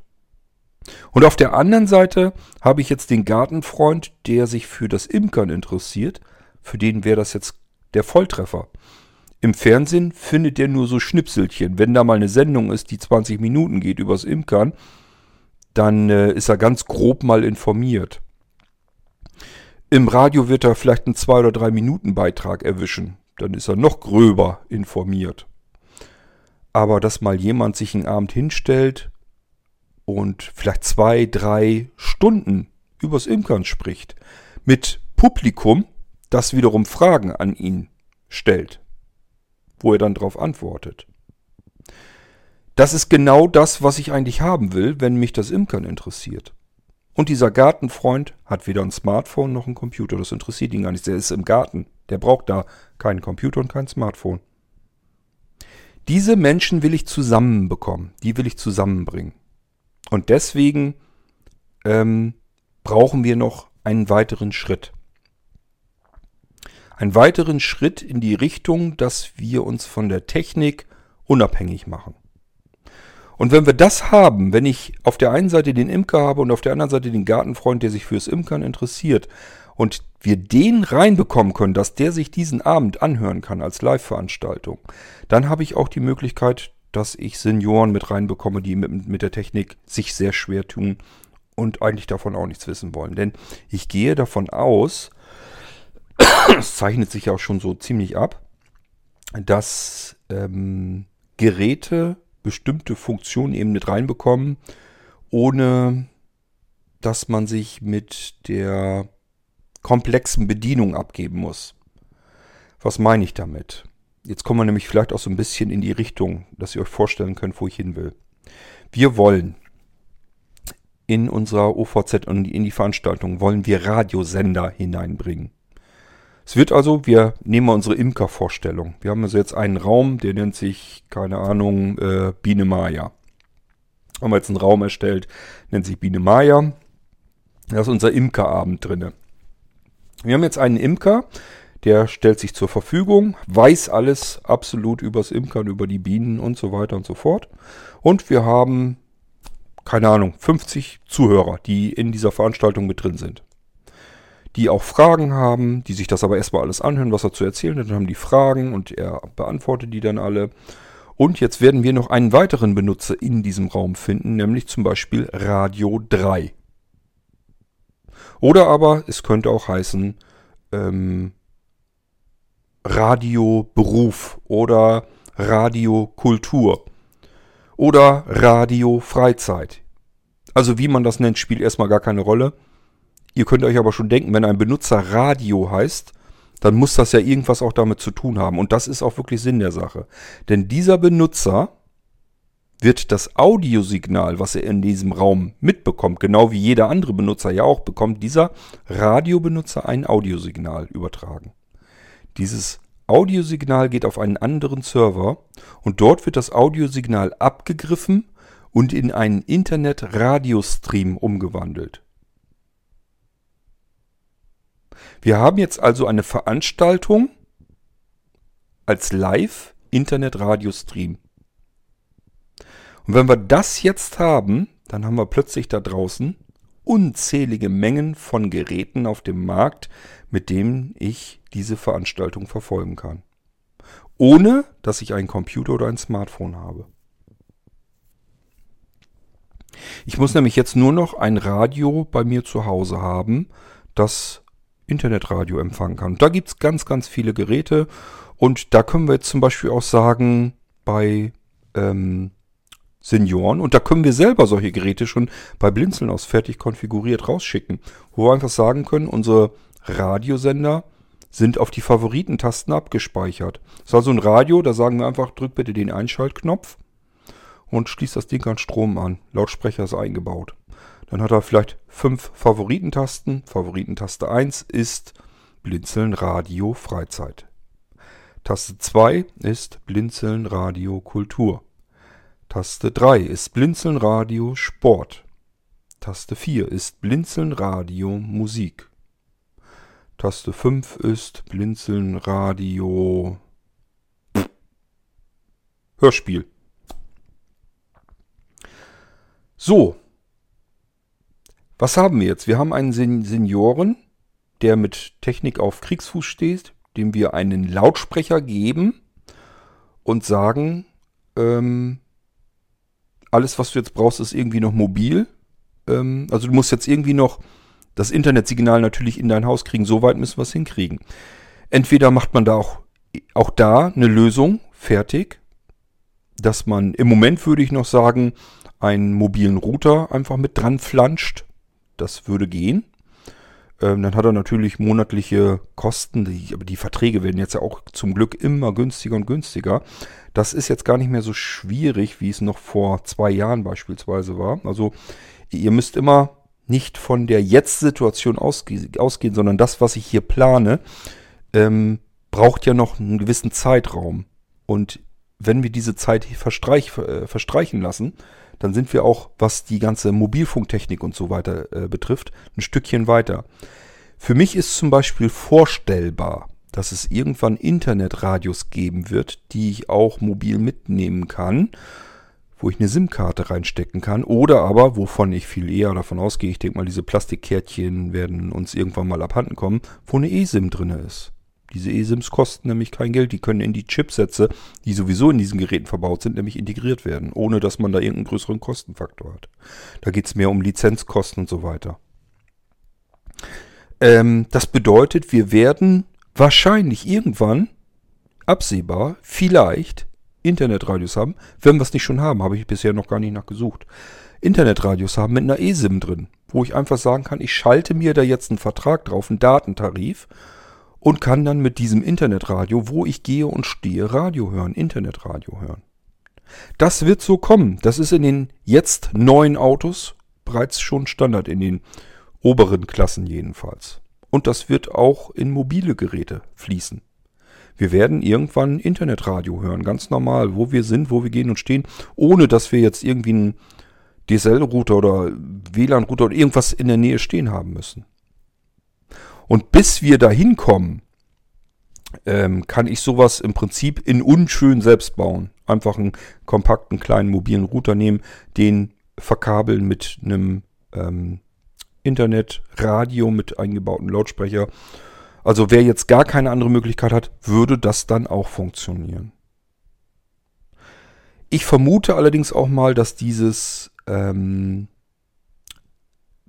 Und auf der anderen Seite habe ich jetzt den Gartenfreund, der sich für das Imkern interessiert. Für den wäre das jetzt der Volltreffer. Im Fernsehen findet der nur so Schnipselchen. Wenn da mal eine Sendung ist, die 20 Minuten geht übers Imkern, dann äh, ist er ganz grob mal informiert. Im Radio wird er vielleicht einen 2 oder 3 Minuten Beitrag erwischen. Dann ist er noch gröber informiert. Aber dass mal jemand sich einen Abend hinstellt und vielleicht zwei, drei Stunden übers Imkern spricht, mit Publikum, das wiederum Fragen an ihn stellt, wo er dann darauf antwortet. Das ist genau das, was ich eigentlich haben will, wenn mich das Imkern interessiert. Und dieser Gartenfreund hat weder ein Smartphone noch einen Computer. Das interessiert ihn gar nicht. Der ist im Garten. Der braucht da keinen Computer und kein Smartphone. Diese Menschen will ich zusammenbekommen, die will ich zusammenbringen. Und deswegen ähm, brauchen wir noch einen weiteren Schritt. Einen weiteren Schritt in die Richtung, dass wir uns von der Technik unabhängig machen. Und wenn wir das haben, wenn ich auf der einen Seite den Imker habe und auf der anderen Seite den Gartenfreund, der sich fürs Imkern interessiert, und wir den reinbekommen können, dass der sich diesen Abend anhören kann als Live-Veranstaltung, dann habe ich auch die Möglichkeit, dass ich Senioren mit reinbekomme, die mit, mit der Technik sich sehr schwer tun und eigentlich davon auch nichts wissen wollen. Denn ich gehe davon aus, [coughs] es zeichnet sich ja auch schon so ziemlich ab, dass ähm, Geräte bestimmte Funktionen eben mit reinbekommen, ohne dass man sich mit der komplexen Bedienung abgeben muss. Was meine ich damit? Jetzt kommen wir nämlich vielleicht auch so ein bisschen in die Richtung, dass ihr euch vorstellen könnt, wo ich hin will. Wir wollen in unserer OVZ und in die Veranstaltung wollen wir Radiosender hineinbringen. Es wird also, wir nehmen mal unsere Imker-Vorstellung. Wir haben also jetzt einen Raum, der nennt sich, keine Ahnung, äh, Biene Maya. Haben wir jetzt einen Raum erstellt, nennt sich Biene Maya. Da ist unser Imkerabend drinne. Wir haben jetzt einen Imker, der stellt sich zur Verfügung, weiß alles absolut übers Imkern, über die Bienen und so weiter und so fort. Und wir haben, keine Ahnung, 50 Zuhörer, die in dieser Veranstaltung mit drin sind die auch Fragen haben, die sich das aber erstmal alles anhören, was er zu erzählen hat. Dann haben die Fragen und er beantwortet die dann alle. Und jetzt werden wir noch einen weiteren Benutzer in diesem Raum finden, nämlich zum Beispiel Radio 3. Oder aber es könnte auch heißen ähm, Radio Beruf oder Radio Kultur oder Radio Freizeit. Also wie man das nennt, spielt erstmal gar keine Rolle. Ihr könnt euch aber schon denken, wenn ein Benutzer Radio heißt, dann muss das ja irgendwas auch damit zu tun haben. Und das ist auch wirklich Sinn der Sache. Denn dieser Benutzer wird das Audiosignal, was er in diesem Raum mitbekommt, genau wie jeder andere Benutzer ja auch bekommt, dieser Radiobenutzer ein Audiosignal übertragen. Dieses Audiosignal geht auf einen anderen Server und dort wird das Audiosignal abgegriffen und in einen Internet-Radiostream umgewandelt. Wir haben jetzt also eine Veranstaltung als Live-Internet-Radio-Stream. Und wenn wir das jetzt haben, dann haben wir plötzlich da draußen unzählige Mengen von Geräten auf dem Markt, mit denen ich diese Veranstaltung verfolgen kann. Ohne dass ich einen Computer oder ein Smartphone habe. Ich muss nämlich jetzt nur noch ein Radio bei mir zu Hause haben, das Internetradio empfangen kann. da gibt es ganz, ganz viele Geräte und da können wir jetzt zum Beispiel auch sagen, bei ähm, Senioren, und da können wir selber solche Geräte schon bei Blinzeln aus fertig konfiguriert rausschicken, wo wir einfach sagen können, unsere Radiosender sind auf die Favoritentasten abgespeichert. Das ist also ein Radio, da sagen wir einfach, drück bitte den Einschaltknopf und schließt das Ding an Strom an. Lautsprecher ist eingebaut. Dann hat er vielleicht fünf Favoritentasten. Favoritentaste 1 ist Blinzeln Radio Freizeit. Taste 2 ist Blinzeln Radio Kultur. Taste 3 ist Blinzeln Radio Sport. Taste 4 ist Blinzeln Radio Musik. Taste 5 ist Blinzeln Radio Hörspiel. So, was haben wir jetzt? Wir haben einen Senioren, der mit Technik auf Kriegsfuß steht, dem wir einen Lautsprecher geben und sagen, ähm, alles, was du jetzt brauchst, ist irgendwie noch mobil. Ähm, also du musst jetzt irgendwie noch das Internetsignal natürlich in dein Haus kriegen. So weit müssen wir es hinkriegen. Entweder macht man da auch, auch da eine Lösung fertig, dass man im Moment würde ich noch sagen, einen mobilen Router einfach mit dran flanscht das würde gehen. Ähm, dann hat er natürlich monatliche Kosten, die, aber die Verträge werden jetzt ja auch zum Glück immer günstiger und günstiger. Das ist jetzt gar nicht mehr so schwierig, wie es noch vor zwei Jahren beispielsweise war. Also ihr müsst immer nicht von der Jetzt-Situation ausge ausgehen, sondern das, was ich hier plane, ähm, braucht ja noch einen gewissen Zeitraum. Und wenn wir diese Zeit verstreich, äh, verstreichen lassen, dann sind wir auch, was die ganze Mobilfunktechnik und so weiter äh, betrifft, ein Stückchen weiter. Für mich ist zum Beispiel vorstellbar, dass es irgendwann Internetradios geben wird, die ich auch mobil mitnehmen kann, wo ich eine SIM-Karte reinstecken kann. Oder aber, wovon ich viel eher davon ausgehe, ich denke mal, diese Plastikkärtchen werden uns irgendwann mal abhanden kommen, wo eine eSIM drin ist. Diese eSIMs kosten nämlich kein Geld. Die können in die Chipsätze, die sowieso in diesen Geräten verbaut sind, nämlich integriert werden, ohne dass man da irgendeinen größeren Kostenfaktor hat. Da geht es mehr um Lizenzkosten und so weiter. Ähm, das bedeutet, wir werden wahrscheinlich irgendwann, absehbar, vielleicht Internetradios haben. Wenn wir es nicht schon haben, habe ich bisher noch gar nicht nachgesucht. Internetradios haben mit einer eSIM drin, wo ich einfach sagen kann, ich schalte mir da jetzt einen Vertrag drauf, einen Datentarif und kann dann mit diesem Internetradio, wo ich gehe und stehe, Radio hören, Internetradio hören. Das wird so kommen. Das ist in den jetzt neuen Autos bereits schon Standard, in den oberen Klassen jedenfalls. Und das wird auch in mobile Geräte fließen. Wir werden irgendwann Internetradio hören, ganz normal, wo wir sind, wo wir gehen und stehen, ohne dass wir jetzt irgendwie einen DSL-Router oder WLAN-Router oder irgendwas in der Nähe stehen haben müssen. Und bis wir dahin kommen, ähm, kann ich sowas im Prinzip in unschön selbst bauen. Einfach einen kompakten kleinen mobilen Router nehmen, den verkabeln mit einem ähm, Internet, Radio mit eingebauten Lautsprecher also wer jetzt gar keine andere Möglichkeit hat, würde das dann auch funktionieren. Ich vermute allerdings auch mal, dass dieses ähm,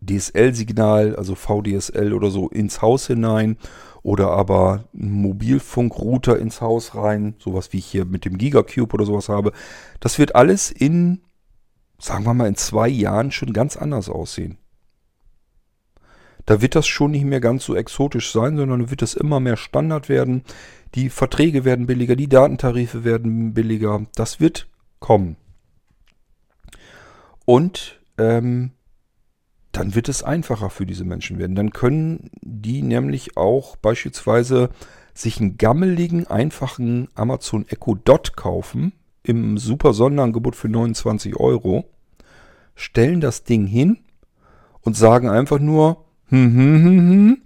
DSL-Signal, also VDSL oder so, ins Haus hinein oder aber ein Mobilfunkrouter ins Haus rein, sowas wie ich hier mit dem Gigacube oder sowas habe, das wird alles in, sagen wir mal, in zwei Jahren schon ganz anders aussehen da wird das schon nicht mehr ganz so exotisch sein, sondern wird es immer mehr Standard werden. Die Verträge werden billiger, die Datentarife werden billiger. Das wird kommen. Und ähm, dann wird es einfacher für diese Menschen werden. Dann können die nämlich auch beispielsweise sich einen gammeligen, einfachen Amazon Echo Dot kaufen im super Sonderangebot für 29 Euro, stellen das Ding hin und sagen einfach nur, hm, hm, hm, hm,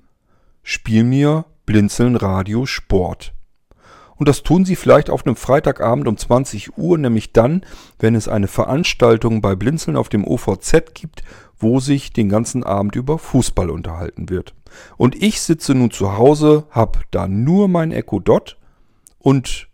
spiel mir Blinzeln Radio Sport. Und das tun sie vielleicht auf einem Freitagabend um 20 Uhr, nämlich dann, wenn es eine Veranstaltung bei Blinzeln auf dem OVZ gibt, wo sich den ganzen Abend über Fußball unterhalten wird. Und ich sitze nun zu Hause, habe da nur mein Echo Dot und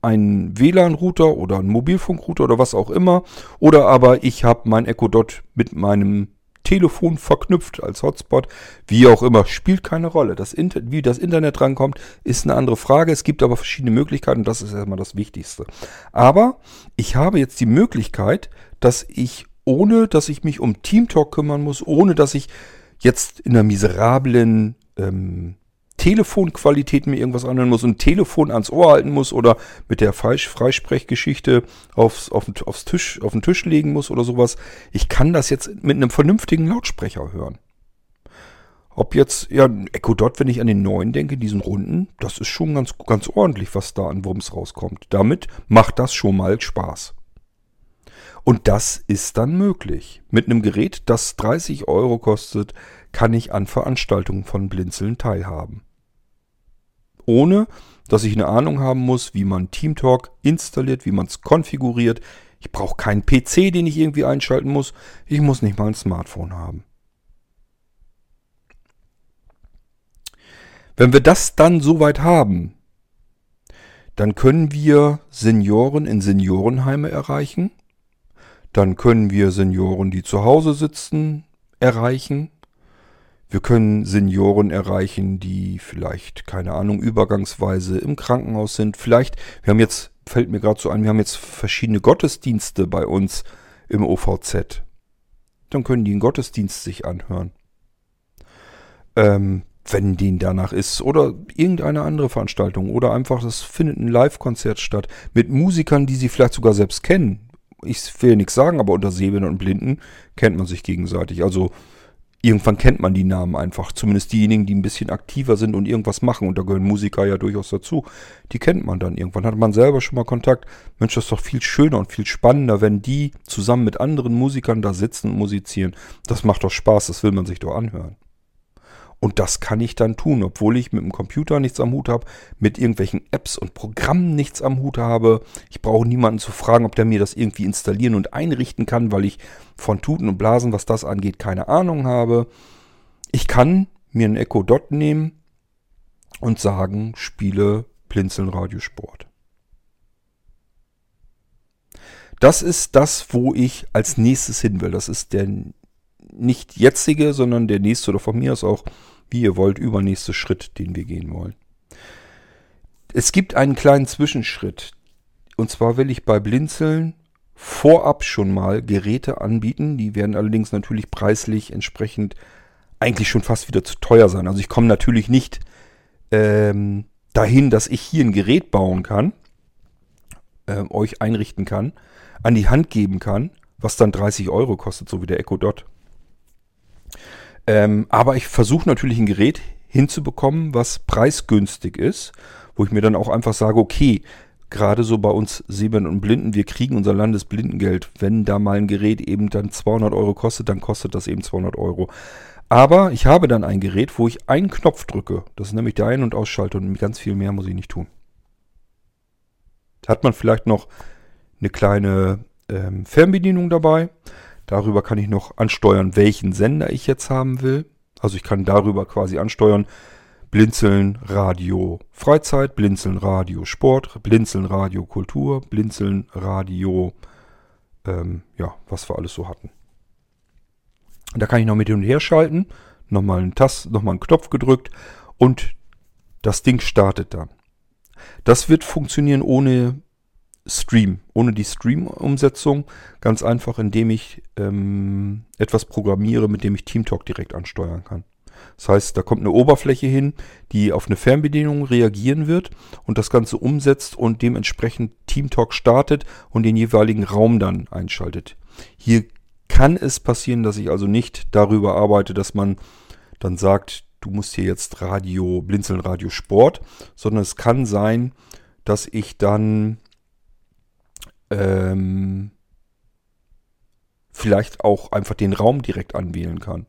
einen WLAN-Router oder einen Mobilfunkrouter oder was auch immer. Oder aber ich habe mein Echo Dot mit meinem Telefon verknüpft als Hotspot, wie auch immer, spielt keine Rolle. Das wie das Internet rankommt, ist eine andere Frage. Es gibt aber verschiedene Möglichkeiten und das ist erstmal das Wichtigste. Aber ich habe jetzt die Möglichkeit, dass ich, ohne dass ich mich um Teamtalk kümmern muss, ohne dass ich jetzt in einer miserablen ähm, Telefonqualität mir irgendwas anhören muss und Telefon ans Ohr halten muss oder mit der Freisprechgeschichte aufs, auf, aufs Tisch, auf den Tisch legen muss oder sowas. Ich kann das jetzt mit einem vernünftigen Lautsprecher hören. Ob jetzt, ja, Echo Dot, wenn ich an den neuen denke, diesen runden, das ist schon ganz, ganz ordentlich, was da an Wumms rauskommt. Damit macht das schon mal Spaß. Und das ist dann möglich. Mit einem Gerät, das 30 Euro kostet, kann ich an Veranstaltungen von Blinzeln teilhaben ohne dass ich eine Ahnung haben muss, wie man TeamTalk installiert, wie man es konfiguriert. Ich brauche keinen PC, den ich irgendwie einschalten muss. Ich muss nicht mal ein Smartphone haben. Wenn wir das dann soweit haben, dann können wir Senioren in Seniorenheime erreichen. Dann können wir Senioren, die zu Hause sitzen, erreichen. Wir können Senioren erreichen, die vielleicht, keine Ahnung, übergangsweise im Krankenhaus sind. Vielleicht, wir haben jetzt, fällt mir gerade so ein, wir haben jetzt verschiedene Gottesdienste bei uns im OVZ. Dann können die einen Gottesdienst sich anhören. Ähm, wenn denen danach ist. Oder irgendeine andere Veranstaltung. Oder einfach, das findet ein Live-Konzert statt. Mit Musikern, die sie vielleicht sogar selbst kennen. Ich will nichts sagen, aber unter Sehenden und Blinden kennt man sich gegenseitig. Also irgendwann kennt man die Namen einfach. Zumindest diejenigen, die ein bisschen aktiver sind und irgendwas machen. Und da gehören Musiker ja durchaus dazu. Die kennt man dann irgendwann. Hat man selber schon mal Kontakt. Mensch, das ist doch viel schöner und viel spannender, wenn die zusammen mit anderen Musikern da sitzen und musizieren. Das macht doch Spaß. Das will man sich doch anhören. Und das kann ich dann tun, obwohl ich mit dem Computer nichts am Hut habe, mit irgendwelchen Apps und Programmen nichts am Hut habe. Ich brauche niemanden zu fragen, ob der mir das irgendwie installieren und einrichten kann, weil ich von Tuten und Blasen, was das angeht, keine Ahnung habe. Ich kann mir einen Echo Dot nehmen und sagen, spiele Blinzeln Radiosport. Das ist das, wo ich als nächstes hin will. Das ist der nicht jetzige, sondern der nächste oder von mir aus auch, wie ihr wollt, übernächste Schritt, den wir gehen wollen. Es gibt einen kleinen Zwischenschritt. Und zwar will ich bei Blinzeln vorab schon mal Geräte anbieten. Die werden allerdings natürlich preislich entsprechend eigentlich schon fast wieder zu teuer sein. Also ich komme natürlich nicht ähm, dahin, dass ich hier ein Gerät bauen kann, äh, euch einrichten kann, an die Hand geben kann, was dann 30 Euro kostet, so wie der Echo Dot. Ähm, aber ich versuche natürlich ein Gerät hinzubekommen, was preisgünstig ist, wo ich mir dann auch einfach sage, okay, gerade so bei uns Sehenden und Blinden, wir kriegen unser Landesblindengeld. Wenn da mal ein Gerät eben dann 200 Euro kostet, dann kostet das eben 200 Euro. Aber ich habe dann ein Gerät, wo ich einen Knopf drücke. Das ist nämlich der Ein- und Ausschalter und ganz viel mehr muss ich nicht tun. Hat man vielleicht noch eine kleine ähm, Fernbedienung dabei. Darüber kann ich noch ansteuern, welchen Sender ich jetzt haben will. Also ich kann darüber quasi ansteuern, Blinzeln Radio Freizeit, Blinzeln Radio Sport, Blinzeln Radio Kultur, Blinzeln Radio, ähm, ja, was wir alles so hatten. Da kann ich noch mit hin und her schalten, nochmal einen Tast, nochmal einen Knopf gedrückt und das Ding startet dann. Das wird funktionieren ohne Stream, ohne die Stream-Umsetzung. Ganz einfach, indem ich ähm, etwas programmiere, mit dem ich TeamTalk direkt ansteuern kann. Das heißt, da kommt eine Oberfläche hin, die auf eine Fernbedienung reagieren wird und das Ganze umsetzt und dementsprechend TeamTalk startet und den jeweiligen Raum dann einschaltet. Hier kann es passieren, dass ich also nicht darüber arbeite, dass man dann sagt, du musst hier jetzt Radio, Blinzeln Radio Sport, sondern es kann sein, dass ich dann ähm, vielleicht auch einfach den Raum direkt anwählen kann.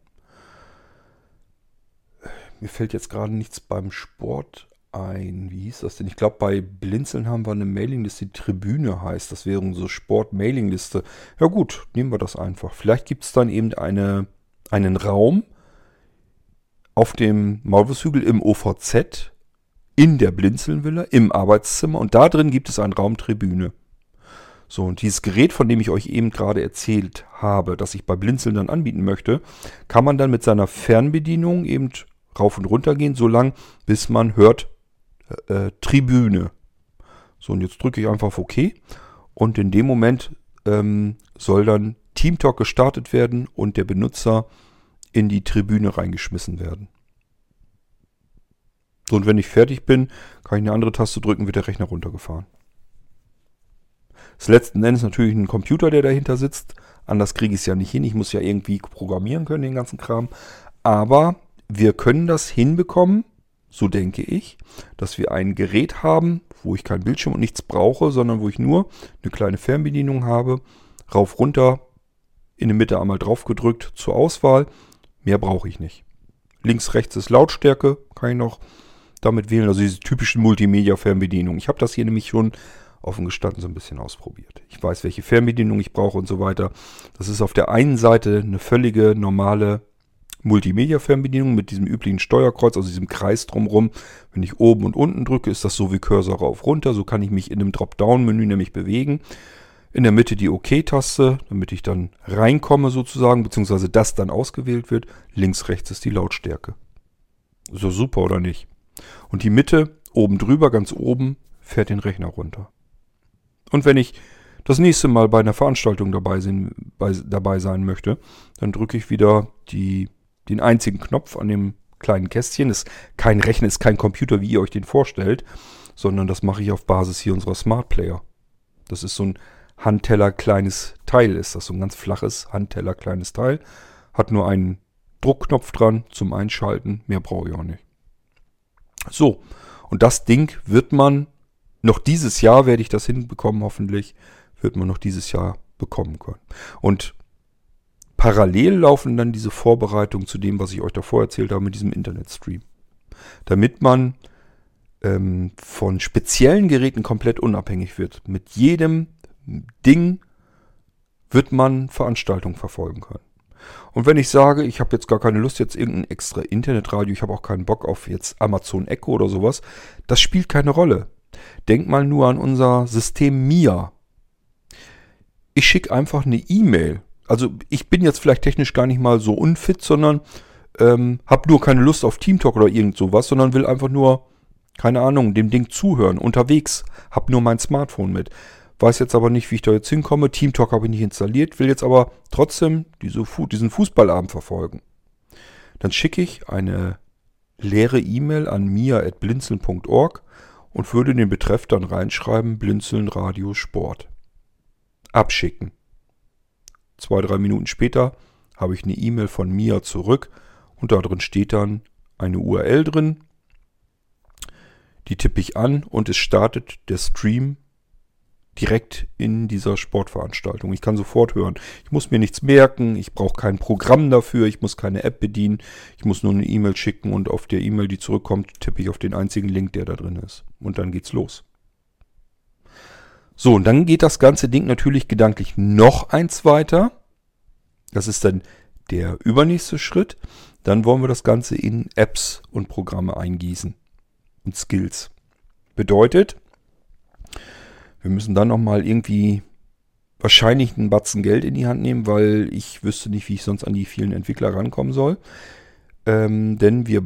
Mir fällt jetzt gerade nichts beim Sport ein. Wie hieß das denn? Ich glaube, bei Blinzeln haben wir eine Mailingliste, die Tribüne heißt. Das wäre unsere Sport-Mailingliste. Ja gut, nehmen wir das einfach. Vielleicht gibt es dann eben eine, einen Raum auf dem Maulwurfshügel im OVZ, in der Blinzelnvilla, im Arbeitszimmer. Und da drin gibt es einen Raum Tribüne. So, und dieses Gerät, von dem ich euch eben gerade erzählt habe, das ich bei Blinzeln dann anbieten möchte, kann man dann mit seiner Fernbedienung eben rauf und runter gehen, so lang, bis man hört äh, äh, Tribüne. So, und jetzt drücke ich einfach auf OK. Und in dem Moment ähm, soll dann TeamTalk gestartet werden und der Benutzer in die Tribüne reingeschmissen werden. So, und wenn ich fertig bin, kann ich eine andere Taste drücken, wird der Rechner runtergefahren. Das letzten Endes natürlich ein Computer, der dahinter sitzt. Anders kriege ich es ja nicht hin. Ich muss ja irgendwie programmieren können, den ganzen Kram. Aber wir können das hinbekommen, so denke ich, dass wir ein Gerät haben, wo ich kein Bildschirm und nichts brauche, sondern wo ich nur eine kleine Fernbedienung habe. Rauf, runter, in der Mitte einmal drauf gedrückt zur Auswahl. Mehr brauche ich nicht. Links, rechts ist Lautstärke, kann ich noch damit wählen. Also diese typischen Multimedia-Fernbedienungen. Ich habe das hier nämlich schon offen gestanden so ein bisschen ausprobiert. Ich weiß, welche Fernbedienung ich brauche und so weiter. Das ist auf der einen Seite eine völlige normale Multimedia-Fernbedienung mit diesem üblichen Steuerkreuz, also diesem Kreis drumherum. Wenn ich oben und unten drücke, ist das so wie Cursor rauf runter. So kann ich mich in dem Dropdown-Menü nämlich bewegen. In der Mitte die OK-Taste, damit ich dann reinkomme sozusagen, beziehungsweise das dann ausgewählt wird. Links, rechts ist die Lautstärke. So super oder nicht? Und die Mitte, oben drüber, ganz oben, fährt den Rechner runter. Und wenn ich das nächste Mal bei einer Veranstaltung dabei sein, bei, dabei sein möchte, dann drücke ich wieder die, den einzigen Knopf an dem kleinen Kästchen. Ist kein Rechner, ist kein Computer, wie ihr euch den vorstellt, sondern das mache ich auf Basis hier unserer Smart Player. Das ist so ein Handteller kleines Teil, ist das so ein ganz flaches Handteller kleines Teil. Hat nur einen Druckknopf dran zum Einschalten, mehr brauche ich auch nicht. So, und das Ding wird man noch dieses Jahr werde ich das hinbekommen, hoffentlich, wird man noch dieses Jahr bekommen können. Und parallel laufen dann diese Vorbereitungen zu dem, was ich euch davor erzählt habe mit diesem Internetstream. Damit man ähm, von speziellen Geräten komplett unabhängig wird. Mit jedem Ding wird man Veranstaltungen verfolgen können. Und wenn ich sage, ich habe jetzt gar keine Lust, jetzt irgendein extra Internetradio, ich habe auch keinen Bock auf jetzt Amazon Echo oder sowas, das spielt keine Rolle. Denk mal nur an unser System MIA. Ich schicke einfach eine E-Mail. Also ich bin jetzt vielleicht technisch gar nicht mal so unfit, sondern ähm, habe nur keine Lust auf Teamtalk oder irgend sowas, sondern will einfach nur, keine Ahnung, dem Ding zuhören, unterwegs, habe nur mein Smartphone mit. Weiß jetzt aber nicht, wie ich da jetzt hinkomme. Teamtalk habe ich nicht installiert, will jetzt aber trotzdem diese, diesen Fußballabend verfolgen. Dann schicke ich eine leere E-Mail an mia.blinzeln.org und würde in den Betreff dann reinschreiben Blinzeln Radio Sport. Abschicken. Zwei, drei Minuten später habe ich eine E-Mail von Mia zurück und da drin steht dann eine URL drin. Die tippe ich an und es startet der Stream direkt in dieser Sportveranstaltung. Ich kann sofort hören. Ich muss mir nichts merken, ich brauche kein Programm dafür, ich muss keine App bedienen, ich muss nur eine E-Mail schicken und auf der E-Mail, die zurückkommt, tippe ich auf den einzigen Link, der da drin ist. Und dann geht's los. So, und dann geht das ganze Ding natürlich gedanklich noch eins weiter. Das ist dann der übernächste Schritt. Dann wollen wir das Ganze in Apps und Programme eingießen. Und Skills. Bedeutet, wir müssen dann nochmal irgendwie wahrscheinlich einen Batzen Geld in die Hand nehmen, weil ich wüsste nicht, wie ich sonst an die vielen Entwickler rankommen soll. Ähm, denn wir,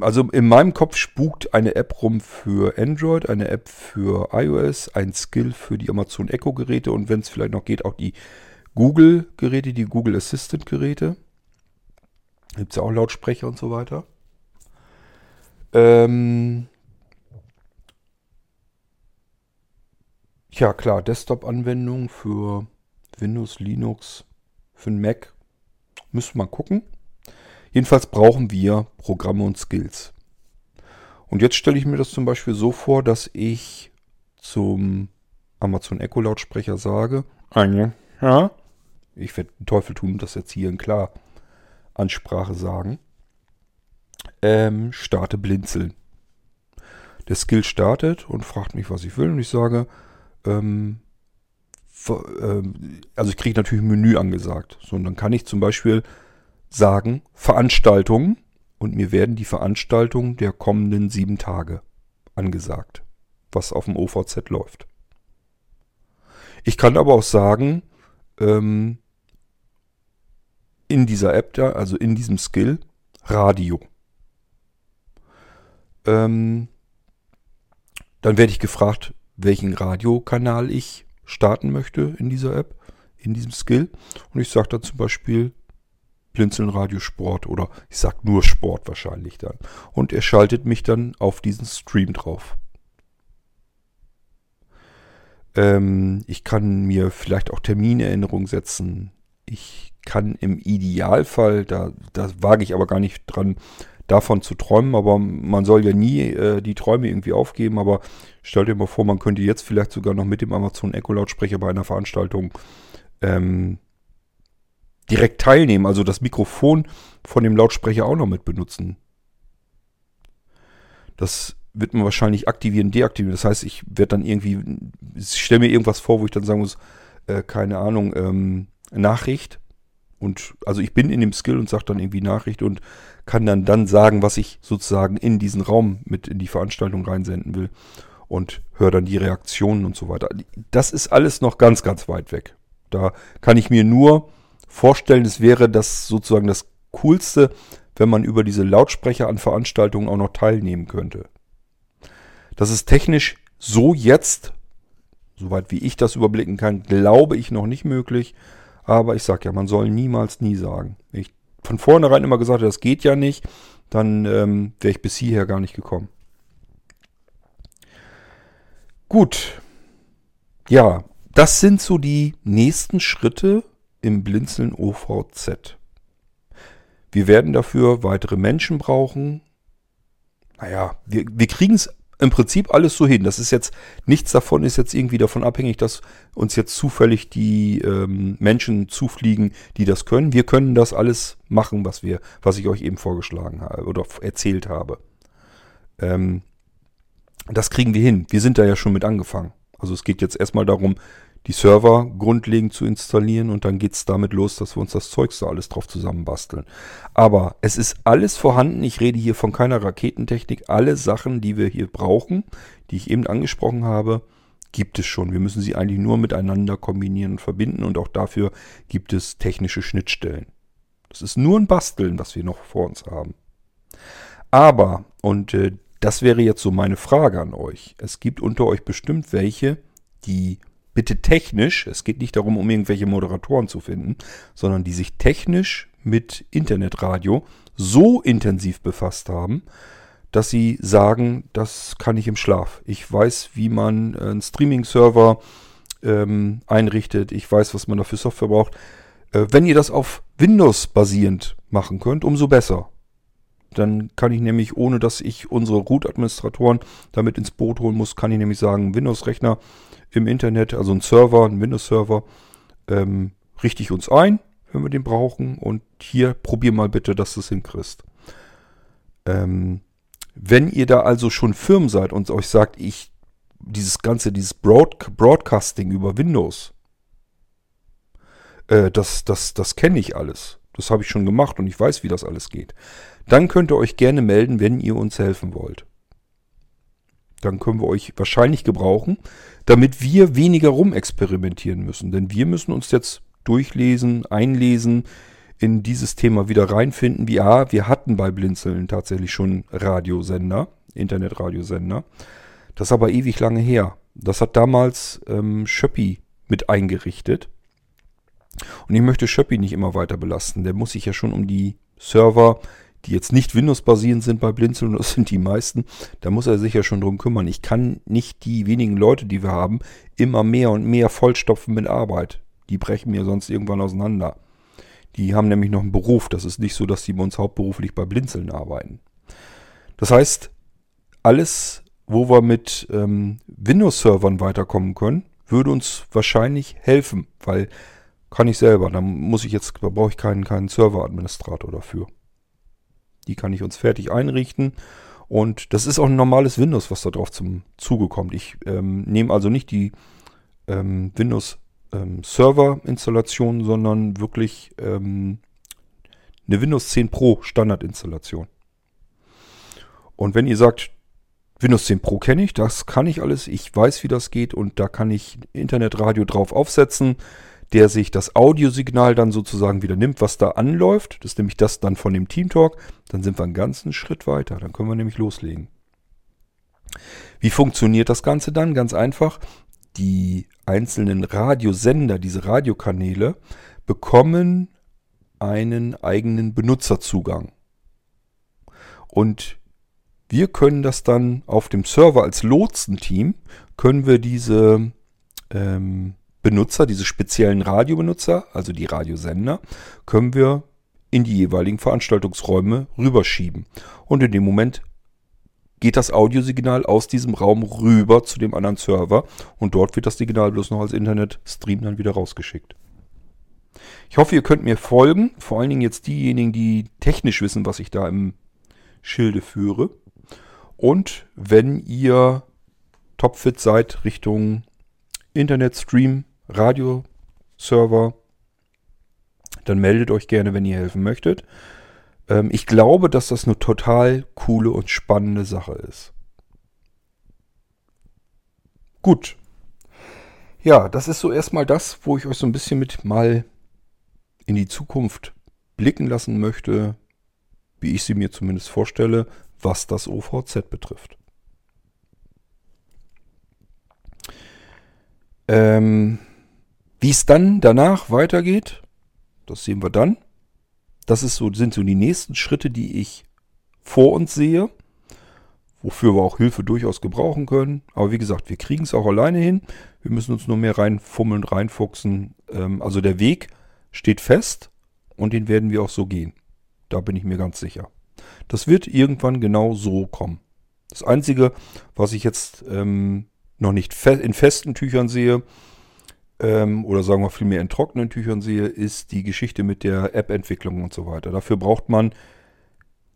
also in meinem Kopf spukt eine App rum für Android, eine App für iOS, ein Skill für die Amazon Echo Geräte und wenn es vielleicht noch geht, auch die Google Geräte, die Google Assistant Geräte. Gibt es ja auch Lautsprecher und so weiter. Ähm, Ja, klar, Desktop-Anwendung für Windows, Linux, für den Mac. Müssen wir mal gucken. Jedenfalls brauchen wir Programme und Skills. Und jetzt stelle ich mir das zum Beispiel so vor, dass ich zum Amazon Echo Lautsprecher sage, eine, ja, ich werde den Teufel tun das jetzt hier in klar Ansprache sagen, ähm, starte blinzeln. Der Skill startet und fragt mich, was ich will und ich sage, ähm, ähm, also ich kriege natürlich ein Menü angesagt. So, und dann kann ich zum Beispiel sagen, Veranstaltungen und mir werden die Veranstaltungen der kommenden sieben Tage angesagt, was auf dem OVZ läuft. Ich kann aber auch sagen, ähm, in dieser App da, also in diesem Skill, Radio. Ähm, dann werde ich gefragt, welchen Radiokanal ich starten möchte in dieser App, in diesem Skill. Und ich sage dann zum Beispiel Blinzeln Radio Sport oder ich sage nur Sport wahrscheinlich dann. Und er schaltet mich dann auf diesen Stream drauf. Ähm, ich kann mir vielleicht auch Terminerinnerungen setzen. Ich kann im Idealfall, da, da wage ich aber gar nicht dran, davon zu träumen, aber man soll ja nie äh, die Träume irgendwie aufgeben. Aber stell dir mal vor, man könnte jetzt vielleicht sogar noch mit dem Amazon Echo Lautsprecher bei einer Veranstaltung ähm, direkt teilnehmen, also das Mikrofon von dem Lautsprecher auch noch mit benutzen. Das wird man wahrscheinlich aktivieren, deaktivieren. Das heißt, ich werde dann irgendwie, ich stelle mir irgendwas vor, wo ich dann sagen muss, äh, keine Ahnung, ähm, Nachricht. Und also ich bin in dem Skill und sage dann irgendwie Nachricht und kann dann dann sagen, was ich sozusagen in diesen Raum mit in die Veranstaltung reinsenden will und höre dann die Reaktionen und so weiter. Das ist alles noch ganz, ganz weit weg. Da kann ich mir nur vorstellen, es wäre das sozusagen das Coolste, wenn man über diese Lautsprecher an Veranstaltungen auch noch teilnehmen könnte. Das ist technisch so jetzt, soweit wie ich das überblicken kann, glaube ich noch nicht möglich. Aber ich sage ja, man soll niemals nie sagen. Ich von vornherein immer gesagt das geht ja nicht, dann ähm, wäre ich bis hierher gar nicht gekommen. Gut. Ja, das sind so die nächsten Schritte im Blinzeln OVZ. Wir werden dafür weitere Menschen brauchen. Naja, wir, wir kriegen es im Prinzip alles so hin. Das ist jetzt, nichts davon ist jetzt irgendwie davon abhängig, dass uns jetzt zufällig die ähm, Menschen zufliegen, die das können. Wir können das alles machen, was wir, was ich euch eben vorgeschlagen habe oder erzählt habe. Ähm, das kriegen wir hin. Wir sind da ja schon mit angefangen. Also es geht jetzt erstmal darum, die Server grundlegend zu installieren und dann geht es damit los, dass wir uns das Zeug da alles drauf zusammenbasteln. Aber es ist alles vorhanden. Ich rede hier von keiner Raketentechnik. Alle Sachen, die wir hier brauchen, die ich eben angesprochen habe, gibt es schon. Wir müssen sie eigentlich nur miteinander kombinieren und verbinden und auch dafür gibt es technische Schnittstellen. Das ist nur ein Basteln, was wir noch vor uns haben. Aber, und äh, das wäre jetzt so meine Frage an euch, es gibt unter euch bestimmt welche, die bitte technisch, es geht nicht darum, um irgendwelche Moderatoren zu finden, sondern die sich technisch mit Internetradio so intensiv befasst haben, dass sie sagen, das kann ich im Schlaf. Ich weiß, wie man einen Streaming-Server ähm, einrichtet. Ich weiß, was man dafür Software braucht. Äh, wenn ihr das auf Windows basierend machen könnt, umso besser. Dann kann ich nämlich, ohne dass ich unsere Root-Administratoren damit ins Boot holen muss, kann ich nämlich sagen, Windows-Rechner im Internet, also ein Server, ein Windows-Server, ähm, richte ich uns ein, wenn wir den brauchen. Und hier probier mal bitte, dass du es hinkriegst. Ähm, wenn ihr da also schon firm seid und euch sagt, ich dieses ganze, dieses Broad Broadcasting über Windows, äh, das, das, das kenne ich alles. Das habe ich schon gemacht und ich weiß, wie das alles geht. Dann könnt ihr euch gerne melden, wenn ihr uns helfen wollt. Dann können wir euch wahrscheinlich gebrauchen, damit wir weniger rumexperimentieren müssen. Denn wir müssen uns jetzt durchlesen, einlesen, in dieses Thema wieder reinfinden. Wie, wir hatten bei Blinzeln tatsächlich schon Radiosender, Internetradiosender. Das ist aber ewig lange her. Das hat damals ähm, Schöppi mit eingerichtet. Und ich möchte Schöppi nicht immer weiter belasten. Der muss sich ja schon um die Server die jetzt nicht Windows-basierend sind bei Blinzeln, das sind die meisten, da muss er sich ja schon drum kümmern. Ich kann nicht die wenigen Leute, die wir haben, immer mehr und mehr vollstopfen mit Arbeit. Die brechen mir sonst irgendwann auseinander. Die haben nämlich noch einen Beruf. Das ist nicht so, dass die bei uns hauptberuflich bei Blinzeln arbeiten. Das heißt, alles, wo wir mit ähm, Windows-Servern weiterkommen können, würde uns wahrscheinlich helfen, weil kann ich selber. Da muss ich jetzt, da brauche ich keinen, keinen Server-Administrator dafür. Die kann ich uns fertig einrichten. Und das ist auch ein normales Windows, was da drauf zum Zuge kommt. Ich ähm, nehme also nicht die ähm, Windows ähm, Server Installation, sondern wirklich ähm, eine Windows 10 Pro Standard Installation. Und wenn ihr sagt, Windows 10 Pro kenne ich, das kann ich alles, ich weiß, wie das geht und da kann ich Internetradio drauf aufsetzen der sich das Audiosignal dann sozusagen wieder nimmt, was da anläuft. Das ist nämlich das dann von dem Team Talk. Dann sind wir einen ganzen Schritt weiter. Dann können wir nämlich loslegen. Wie funktioniert das Ganze dann? Ganz einfach. Die einzelnen Radiosender, diese Radiokanäle, bekommen einen eigenen Benutzerzugang. Und wir können das dann auf dem Server als Lotsenteam, können wir diese ähm, Benutzer, diese speziellen Radiobenutzer, also die Radiosender, können wir in die jeweiligen Veranstaltungsräume rüberschieben. Und in dem Moment geht das Audiosignal aus diesem Raum rüber zu dem anderen Server und dort wird das Signal bloß noch als Internetstream dann wieder rausgeschickt. Ich hoffe, ihr könnt mir folgen, vor allen Dingen jetzt diejenigen, die technisch wissen, was ich da im Schilde führe. Und wenn ihr topfit seid Richtung Internetstream, Radioserver, dann meldet euch gerne, wenn ihr helfen möchtet. Ähm, ich glaube, dass das eine total coole und spannende Sache ist. Gut. Ja, das ist so erstmal das, wo ich euch so ein bisschen mit mal in die Zukunft blicken lassen möchte, wie ich sie mir zumindest vorstelle, was das OVZ betrifft. Ähm, wie es dann danach weitergeht, das sehen wir dann. Das ist so, sind so die nächsten Schritte, die ich vor uns sehe, wofür wir auch Hilfe durchaus gebrauchen können. Aber wie gesagt, wir kriegen es auch alleine hin. Wir müssen uns nur mehr reinfummeln, reinfuchsen. Ähm, also der Weg steht fest und den werden wir auch so gehen. Da bin ich mir ganz sicher. Das wird irgendwann genau so kommen. Das Einzige, was ich jetzt ähm, noch nicht fe in festen Tüchern sehe, ähm, oder sagen wir vielmehr in trockenen Tüchern sehe, ist die Geschichte mit der App-Entwicklung und so weiter. Dafür braucht man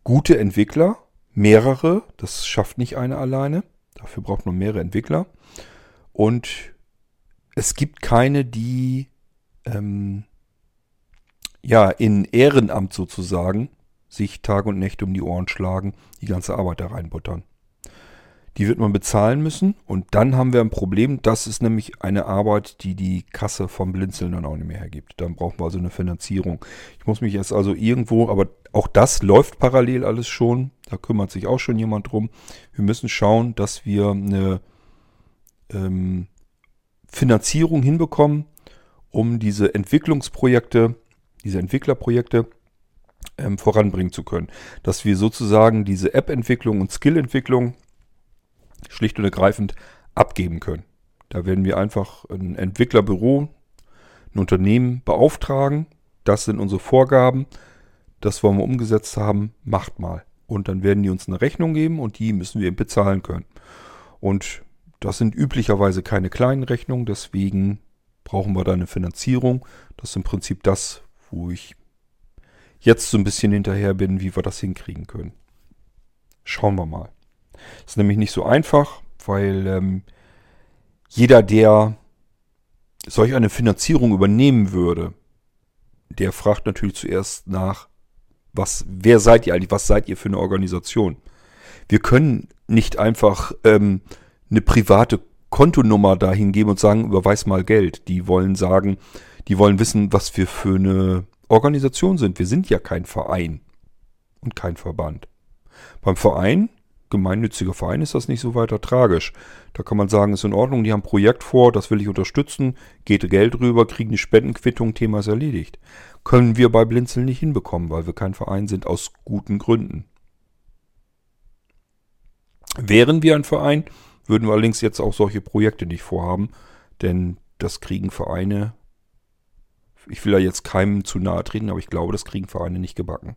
gute Entwickler, mehrere, das schafft nicht einer alleine. Dafür braucht man mehrere Entwickler. Und es gibt keine, die ähm, ja in Ehrenamt sozusagen sich Tag und Nächte um die Ohren schlagen, die ganze Arbeit da reinbuttern. Die wird man bezahlen müssen und dann haben wir ein Problem. Das ist nämlich eine Arbeit, die die Kasse vom Blinzeln dann auch nicht mehr hergibt. Dann brauchen wir also eine Finanzierung. Ich muss mich jetzt also irgendwo, aber auch das läuft parallel alles schon. Da kümmert sich auch schon jemand drum. Wir müssen schauen, dass wir eine ähm, Finanzierung hinbekommen, um diese Entwicklungsprojekte, diese Entwicklerprojekte ähm, voranbringen zu können. Dass wir sozusagen diese App-Entwicklung und Skill-Entwicklung schlicht und ergreifend abgeben können. Da werden wir einfach ein Entwicklerbüro, ein Unternehmen beauftragen. Das sind unsere Vorgaben. Das wollen wir umgesetzt haben. Macht mal. Und dann werden die uns eine Rechnung geben und die müssen wir bezahlen können. Und das sind üblicherweise keine kleinen Rechnungen, deswegen brauchen wir da eine Finanzierung. Das ist im Prinzip das, wo ich jetzt so ein bisschen hinterher bin, wie wir das hinkriegen können. Schauen wir mal. Ist nämlich nicht so einfach, weil ähm, jeder, der solch eine Finanzierung übernehmen würde, der fragt natürlich zuerst nach, was, wer seid ihr eigentlich, was seid ihr für eine Organisation? Wir können nicht einfach ähm, eine private Kontonummer dahin geben und sagen, überweis mal Geld. Die wollen sagen, die wollen wissen, was wir für eine Organisation sind. Wir sind ja kein Verein und kein Verband. Beim Verein gemeinnütziger Verein ist das nicht so weiter tragisch. Da kann man sagen, ist in Ordnung, die haben ein Projekt vor, das will ich unterstützen, geht Geld rüber, kriegen eine Spendenquittung, Thema ist erledigt. Können wir bei Blinzeln nicht hinbekommen, weil wir kein Verein sind, aus guten Gründen. Wären wir ein Verein, würden wir allerdings jetzt auch solche Projekte nicht vorhaben, denn das kriegen Vereine, ich will da jetzt keinem zu nahe treten, aber ich glaube, das kriegen Vereine nicht gebacken.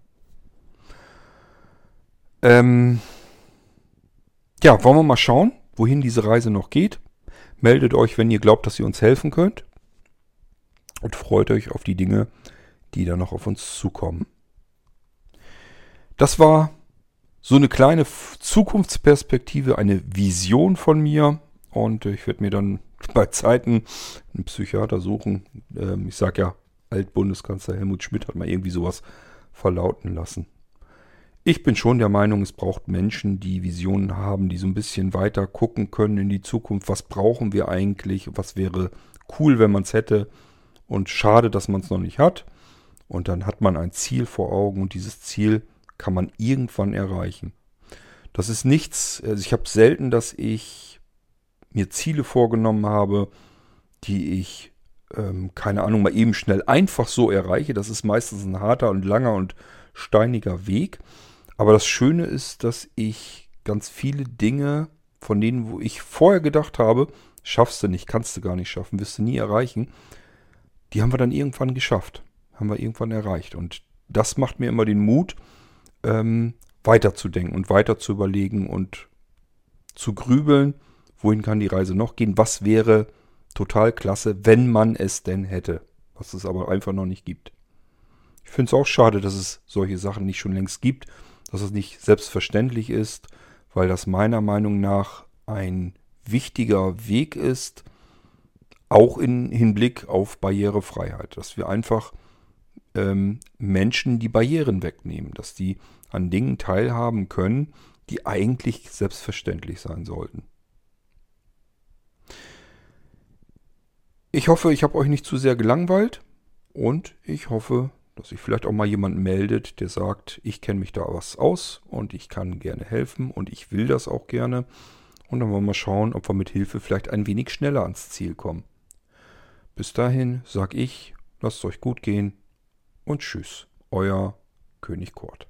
Ähm, ja, wollen wir mal schauen, wohin diese Reise noch geht. Meldet euch, wenn ihr glaubt, dass ihr uns helfen könnt. Und freut euch auf die Dinge, die da noch auf uns zukommen. Das war so eine kleine Zukunftsperspektive, eine Vision von mir. Und ich werde mir dann [laughs] bei Zeiten einen Psychiater suchen. Ähm, ich sage ja, Altbundeskanzler Helmut Schmidt hat mal irgendwie sowas verlauten lassen. Ich bin schon der Meinung, es braucht Menschen, die Visionen haben, die so ein bisschen weiter gucken können in die Zukunft. Was brauchen wir eigentlich? Was wäre cool, wenn man es hätte? Und schade, dass man es noch nicht hat. Und dann hat man ein Ziel vor Augen und dieses Ziel kann man irgendwann erreichen. Das ist nichts, also ich habe selten, dass ich mir Ziele vorgenommen habe, die ich, ähm, keine Ahnung, mal eben schnell einfach so erreiche. Das ist meistens ein harter und langer und steiniger Weg. Aber das Schöne ist, dass ich ganz viele Dinge, von denen, wo ich vorher gedacht habe, schaffst du nicht, kannst du gar nicht schaffen, wirst du nie erreichen, die haben wir dann irgendwann geschafft. Haben wir irgendwann erreicht. Und das macht mir immer den Mut, ähm, weiterzudenken und weiter zu überlegen und zu grübeln, wohin kann die Reise noch gehen, was wäre total klasse, wenn man es denn hätte, was es aber einfach noch nicht gibt. Ich finde es auch schade, dass es solche Sachen nicht schon längst gibt dass es nicht selbstverständlich ist, weil das meiner Meinung nach ein wichtiger Weg ist, auch im Hinblick auf Barrierefreiheit, dass wir einfach ähm, Menschen die Barrieren wegnehmen, dass die an Dingen teilhaben können, die eigentlich selbstverständlich sein sollten. Ich hoffe, ich habe euch nicht zu sehr gelangweilt und ich hoffe, dass sich vielleicht auch mal jemand meldet, der sagt, ich kenne mich da was aus und ich kann gerne helfen und ich will das auch gerne. Und dann wollen wir mal schauen, ob wir mit Hilfe vielleicht ein wenig schneller ans Ziel kommen. Bis dahin sag ich, lasst es euch gut gehen und tschüss, euer König Kurt.